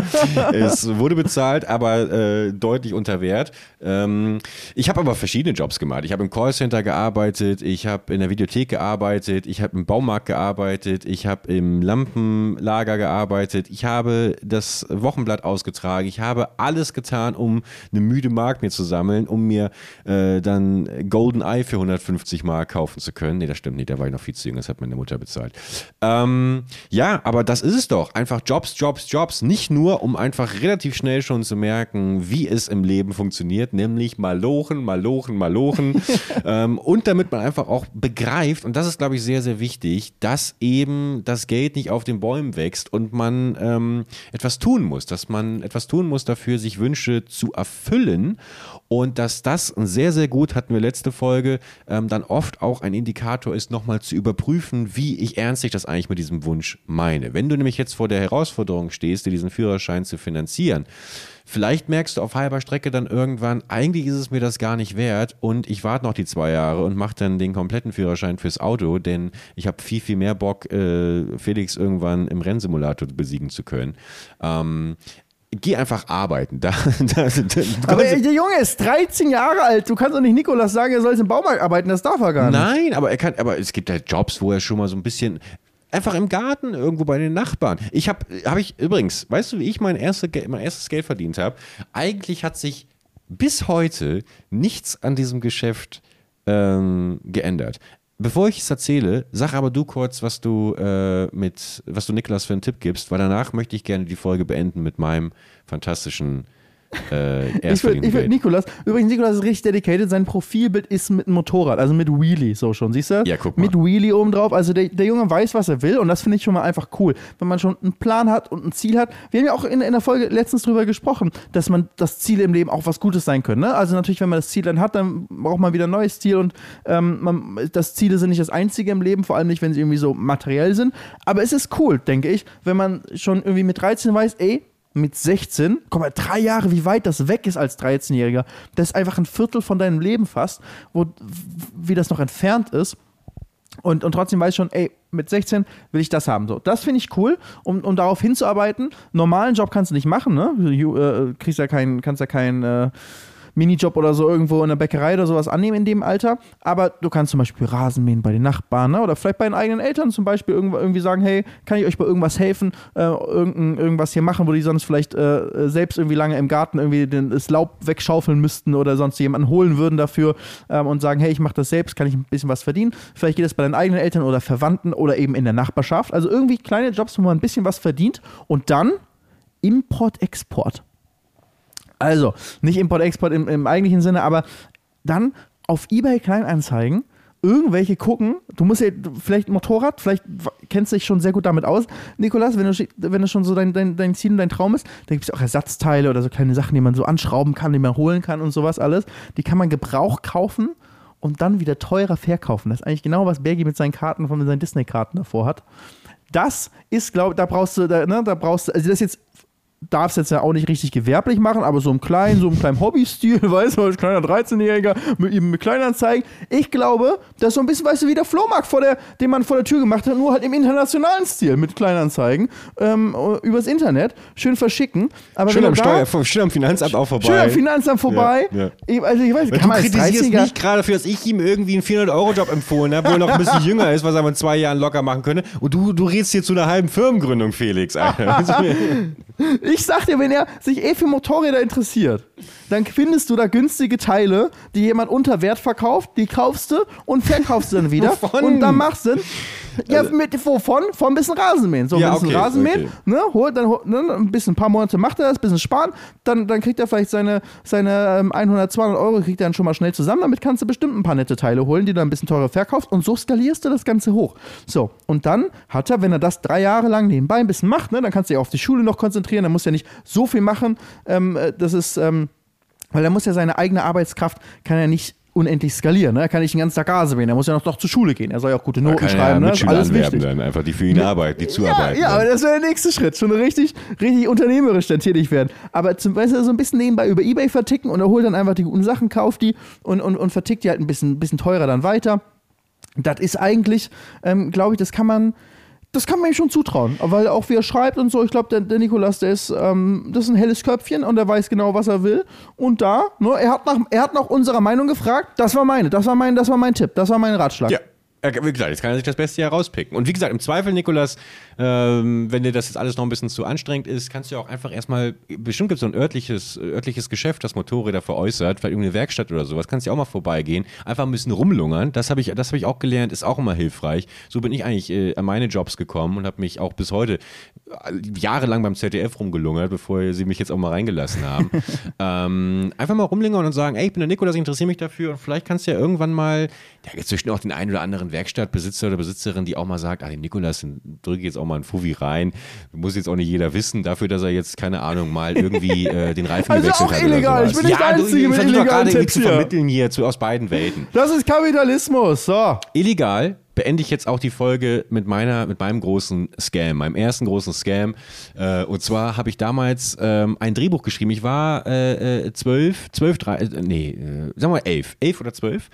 es wurde bezahlt, aber äh, deutlich unter Wert. Ähm, ich habe aber verschiedene Jobs gemacht. Ich habe im Callcenter gearbeitet, ich habe in der Videothek gearbeitet, ich habe im Baumarkt gearbeitet, ich habe im Lampenlager gearbeitet, ich habe das Wochenblatt ausgetragen, ich habe alles getan, um eine müde Mark mir zu sammeln, um mir äh, dann Golden Eye für 150 Mark kaufen zu können. Nee, das stimmt nicht, da war ich noch viel zu jung, das hat meine Mutter bezahlt. Ähm, ja, aber das ist es doch. Einfach Jobs, Jobs, Jobs. Nicht nur, um einfach relativ schnell schon zu merken, wie es im Leben funktioniert, nämlich malochen, malochen, malochen. ähm, und damit man einfach auch begreift, und das ist, glaube ich, sehr, sehr wichtig, dass eben das Geld nicht auf den Bäumen wächst und man ähm, etwas tun muss, dass man etwas tun muss dafür, sich Wünsche zu erfüllen und dass das sehr, sehr gut, hatten wir letzte Folge, ähm, dann oft auch ein Indikator ist, nochmal zu überprüfen, wie ich ernst ich das eigentlich mit diesem Wunsch meine. Wenn du nämlich jetzt vor der Herausforderung stehst, dir diesen Führerschein zu finanzieren, Vielleicht merkst du auf halber Strecke dann irgendwann, eigentlich ist es mir das gar nicht wert und ich warte noch die zwei Jahre und mache dann den kompletten Führerschein fürs Auto, denn ich habe viel, viel mehr Bock, äh, Felix irgendwann im Rennsimulator besiegen zu können. Ähm, geh einfach arbeiten. Da, da, da, aber der Junge ist 13 Jahre alt. Du kannst doch nicht Nikolas sagen, er soll im Baumarkt arbeiten. Das darf er gar nicht. Nein, aber er kann. Aber es gibt halt Jobs, wo er schon mal so ein bisschen einfach im Garten irgendwo bei den Nachbarn. Ich habe, habe ich übrigens, weißt du, wie ich mein, erste, mein erstes Geld verdient habe? Eigentlich hat sich bis heute nichts an diesem Geschäft ähm, geändert. Bevor ich es erzähle, sag aber du kurz, was du äh, mit, was du Niklas für einen Tipp gibst, weil danach möchte ich gerne die Folge beenden mit meinem fantastischen äh, ich würde würd Nikolas, übrigens, Nikolas ist richtig dedicated. Sein Profilbild ist mit einem Motorrad, also mit Wheelie, so schon, siehst du? Ja, guck mal. Mit Wheelie oben drauf. Also der, der Junge weiß, was er will und das finde ich schon mal einfach cool. Wenn man schon einen Plan hat und ein Ziel hat. Wir haben ja auch in, in der Folge letztens drüber gesprochen, dass man das Ziel im Leben auch was Gutes sein können. Ne? Also natürlich, wenn man das Ziel dann hat, dann braucht man wieder ein neues Ziel und ähm, man, das Ziele sind nicht das einzige im Leben, vor allem nicht, wenn sie irgendwie so materiell sind. Aber es ist cool, denke ich, wenn man schon irgendwie mit 13 weiß, ey, mit 16, guck mal, drei Jahre, wie weit das weg ist als 13-Jähriger. Das ist einfach ein Viertel von deinem Leben fast, wo, wie das noch entfernt ist. Und, und trotzdem weiß ich schon, ey, mit 16 will ich das haben. So, das finde ich cool, um, um darauf hinzuarbeiten. Normalen Job kannst du nicht machen, ne? Du äh, kriegst ja keinen, kannst ja keinen äh, Minijob oder so irgendwo in der Bäckerei oder sowas annehmen in dem Alter. Aber du kannst zum Beispiel Rasen mähen bei den Nachbarn ne? oder vielleicht bei den eigenen Eltern zum Beispiel irgendwie sagen, hey, kann ich euch bei irgendwas helfen, äh, irgend, irgendwas hier machen, wo die sonst vielleicht äh, selbst irgendwie lange im Garten irgendwie den, das Laub wegschaufeln müssten oder sonst jemanden holen würden dafür ähm, und sagen, hey, ich mache das selbst, kann ich ein bisschen was verdienen. Vielleicht geht es bei deinen eigenen Eltern oder Verwandten oder eben in der Nachbarschaft. Also irgendwie kleine Jobs, wo man ein bisschen was verdient und dann Import-Export. Also, nicht Import-Export im, im eigentlichen Sinne, aber dann auf eBay Kleinanzeigen irgendwelche gucken, du musst ja vielleicht Motorrad, vielleicht kennst du dich schon sehr gut damit aus, Nikolas, wenn du, wenn du schon so dein, dein, dein Ziel und dein Traum ist, da gibt es auch Ersatzteile oder so kleine Sachen, die man so anschrauben kann, die man holen kann und sowas alles. Die kann man Gebrauch kaufen und dann wieder teurer verkaufen. Das ist eigentlich genau, was Bergi mit seinen Karten von seinen Disney-Karten davor hat. Das ist, glaube ich, da brauchst du, da, ne, da brauchst du, also das ist jetzt darf es jetzt ja auch nicht richtig gewerblich machen, aber so im kleinen, so im kleinen Hobbystil, weißt du, als kleiner 13-Jähriger mit ihm mit Kleinanzeigen. Ich glaube, das ist so ein bisschen, weißt du, wie der Flohmarkt, vor der, den man vor der Tür gemacht hat, nur halt im internationalen Stil mit Kleinanzeigen ähm, übers Internet. Schön verschicken. Aber schön, am Steuer, schön am Finanzamt auch vorbei. Schön am Finanzamt vorbei. Ja, ja. Also ich weiß, kann du kritisierst mich gerade dafür, dass ich ihm irgendwie einen 400-Euro-Job empfohlen habe, wo er noch ein bisschen jünger ist, was er in zwei Jahren locker machen könnte. Und du, du redest hier zu einer halben Firmengründung, Felix. Ich sag dir, wenn er sich eh für Motorräder interessiert, dann findest du da günstige Teile, die jemand unter Wert verkauft, die kaufst du und verkaufst du dann wieder. Wovon? Und dann machst du. Ja, also, mit, wovon? Von ein bisschen Rasenmähen. So, ein ja, bisschen okay, Rasenmähen, okay. ne, holt dann ne, ein bisschen, ein paar Monate macht er das, ein bisschen sparen, dann, dann kriegt er vielleicht seine, seine ähm, 100, 200 Euro, kriegt er dann schon mal schnell zusammen. Damit kannst du bestimmt ein paar nette Teile holen, die du ein bisschen teurer verkaufst und so skalierst du das Ganze hoch. So, und dann hat er, wenn er das drei Jahre lang nebenbei ein bisschen macht, ne, dann kannst du dich auf die Schule noch konzentrieren, dann muss er nicht so viel machen. Ähm, äh, das ist, ähm, weil er muss ja seine eigene Arbeitskraft, kann er nicht unendlich skalieren. Ne? Er kann nicht den ganzen Tag Gase wählen. Er muss ja noch doch zur Schule gehen. Er soll ja auch gute Noten schreiben. Ja ne? Alles wichtig. Dann einfach, die für ihn arbeiten, die zuarbeiten. Ja, ja aber das wäre der nächste Schritt. Schon richtig, richtig unternehmerisch dann tätig werden. Aber zum Beispiel so ein bisschen nebenbei über Ebay verticken und er holt dann einfach die guten Sachen, kauft die und, und, und vertickt die halt ein bisschen, bisschen teurer dann weiter. Das ist eigentlich, ähm, glaube ich, das kann man das kann man ihm schon zutrauen, weil auch wie er schreibt und so, ich glaube, der, der Nikolas, der ist, ähm, das ist ein helles Köpfchen und er weiß genau, was er will. Und da, ne, er hat nach, er hat nach unserer Meinung gefragt. Das war meine, das war mein, das war mein Tipp, das war mein Ratschlag. Ja, wie gesagt, jetzt kann er sich das Beste herauspicken. Und wie gesagt, im Zweifel, Nikolas, ähm, wenn dir das jetzt alles noch ein bisschen zu anstrengend ist, kannst du auch einfach erstmal, bestimmt gibt es so ein örtliches, örtliches Geschäft, das Motorräder veräußert, vielleicht irgendeine Werkstatt oder sowas, kannst du auch mal vorbeigehen, einfach ein bisschen rumlungern. Das habe ich, hab ich auch gelernt, ist auch immer hilfreich. So bin ich eigentlich äh, an meine Jobs gekommen und habe mich auch bis heute äh, jahrelang beim ZDF rumgelungert, bevor sie mich jetzt auch mal reingelassen haben. ähm, einfach mal rumlungern und sagen, ey, ich bin der Nikolas, ich interessiere mich dafür und vielleicht kannst du ja irgendwann mal, da gibt es bestimmt auch den einen oder anderen Werkstattbesitzer oder Besitzerin, die auch mal sagt, ah, den Nikolas, drücke jetzt auch mal einen Fuffi rein. Muss jetzt auch nicht jeder wissen, dafür, dass er jetzt, keine Ahnung, mal irgendwie äh, den Reifen also gewechselt auch hat. illegal. Ich bin nicht ja, du, ich versuche doch gerade irgendwie zu vermitteln hier zu, aus beiden Welten. Das ist Kapitalismus. So. Illegal beende ich jetzt auch die Folge mit meiner, mit meinem großen Scam, meinem ersten großen Scam. Äh, und zwar habe ich damals ähm, ein Drehbuch geschrieben. Ich war äh, äh zwölf, zwölf, drei, äh, nee, äh, sagen wir elf, elf oder zwölf.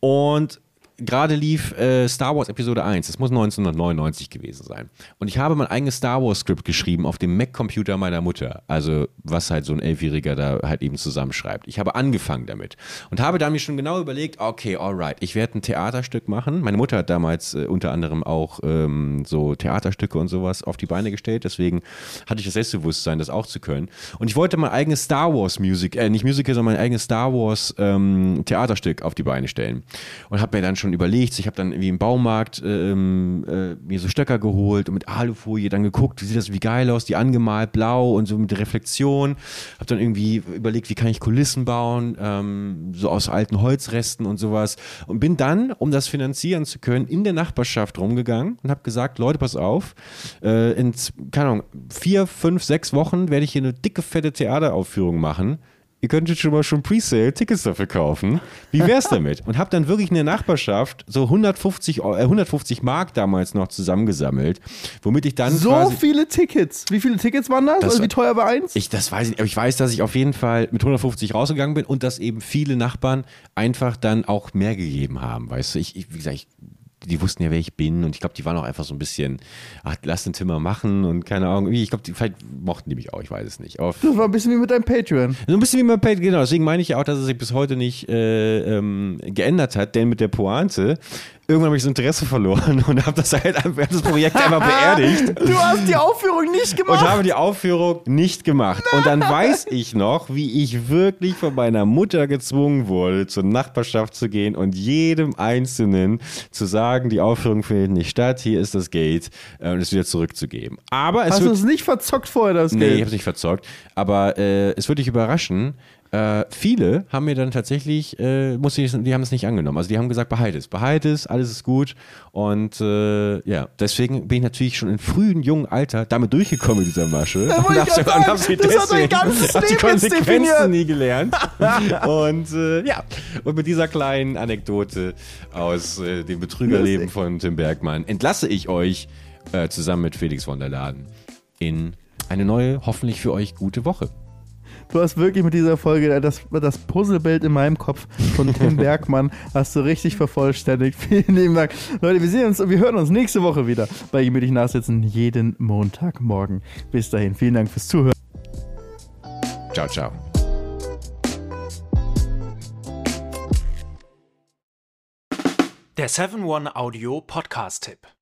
Und gerade lief äh, Star Wars Episode 1. Das muss 1999 gewesen sein. Und ich habe mein eigenes Star Wars Skript geschrieben auf dem Mac-Computer meiner Mutter. Also, was halt so ein Elfjähriger da halt eben zusammenschreibt. Ich habe angefangen damit und habe da mir schon genau überlegt, okay, alright, ich werde ein Theaterstück machen. Meine Mutter hat damals äh, unter anderem auch ähm, so Theaterstücke und sowas auf die Beine gestellt. Deswegen hatte ich das Selbstbewusstsein, das auch zu können. Und ich wollte mein eigenes Star Wars Music, äh, nicht Musical, sondern mein eigenes Star Wars ähm, Theaterstück auf die Beine stellen. Und habe mir dann schon überlegt. Ich habe dann irgendwie im Baumarkt ähm, äh, mir so Stöcker geholt und mit Alufolie dann geguckt, wie sieht das wie geil aus, die angemalt blau und so mit Reflexion. Habe dann irgendwie überlegt, wie kann ich Kulissen bauen, ähm, so aus alten Holzresten und sowas. Und bin dann, um das finanzieren zu können, in der Nachbarschaft rumgegangen und habe gesagt, Leute, pass auf, äh, in, keine Ahnung, vier, fünf, sechs Wochen werde ich hier eine dicke, fette Theateraufführung machen ihr könntet schon mal schon Presale Tickets dafür kaufen. Wie wär's damit? Und habe dann wirklich in der Nachbarschaft so 150, äh, 150 Mark damals noch zusammengesammelt, womit ich dann so viele Tickets. Wie viele Tickets waren das? das also wie teuer war eins? Ich das weiß nicht, aber ich weiß, dass ich auf jeden Fall mit 150 rausgegangen bin und dass eben viele Nachbarn einfach dann auch mehr gegeben haben. Weißt du, ich, ich wie gesagt, ich die wussten ja, wer ich bin und ich glaube, die waren auch einfach so ein bisschen, ach, lass den Timmer machen und keine Ahnung, ich glaube, vielleicht mochten die mich auch, ich weiß es nicht. Aber das war ein bisschen wie mit deinem Patreon. So ein bisschen wie mit Patreon, genau. Deswegen meine ich ja auch, dass es sich bis heute nicht äh, ähm, geändert hat, denn mit der Pointe irgendwann habe ich das Interesse verloren und habe das halt einfach das Projekt einfach beerdigt. Du hast die Aufführung nicht gemacht. Und habe die Aufführung nicht gemacht. Nein. Und dann weiß ich noch, wie ich wirklich von meiner Mutter gezwungen wurde, zur Nachbarschaft zu gehen und jedem Einzelnen zu sagen, die Aufführung findet nicht statt, hier ist das Geld äh, und es wieder zurückzugeben. Aber es Hast du es nicht verzockt vorher, das Geld? Nee, ich habe es nicht verzockt. Aber äh, es würde dich überraschen, äh, viele haben mir dann tatsächlich, äh, muss ich, die haben es nicht angenommen. Also die haben gesagt, behalte es, behalte es, alles ist gut. Und äh, ja, deswegen bin ich natürlich schon in frühen, jungen Alter damit durchgekommen in dieser Masche. Ja, und hab's, und hab's das deswegen, hat die Konsequenzen nie gelernt. und äh, ja, und mit dieser kleinen Anekdote aus äh, dem Betrügerleben von Tim Bergmann entlasse ich euch äh, zusammen mit Felix von der Laden in eine neue, hoffentlich für euch gute Woche. Du hast wirklich mit dieser Folge das, das Puzzlebild in meinem Kopf von Tim Bergmann hast du richtig vervollständigt. Vielen lieben Dank. Leute, wir sehen uns und wir hören uns nächste Woche wieder bei Gemütlich Nachsitzen jeden Montagmorgen. Bis dahin, vielen Dank fürs Zuhören. Ciao, ciao. Der 7-One Audio Podcast-Tipp.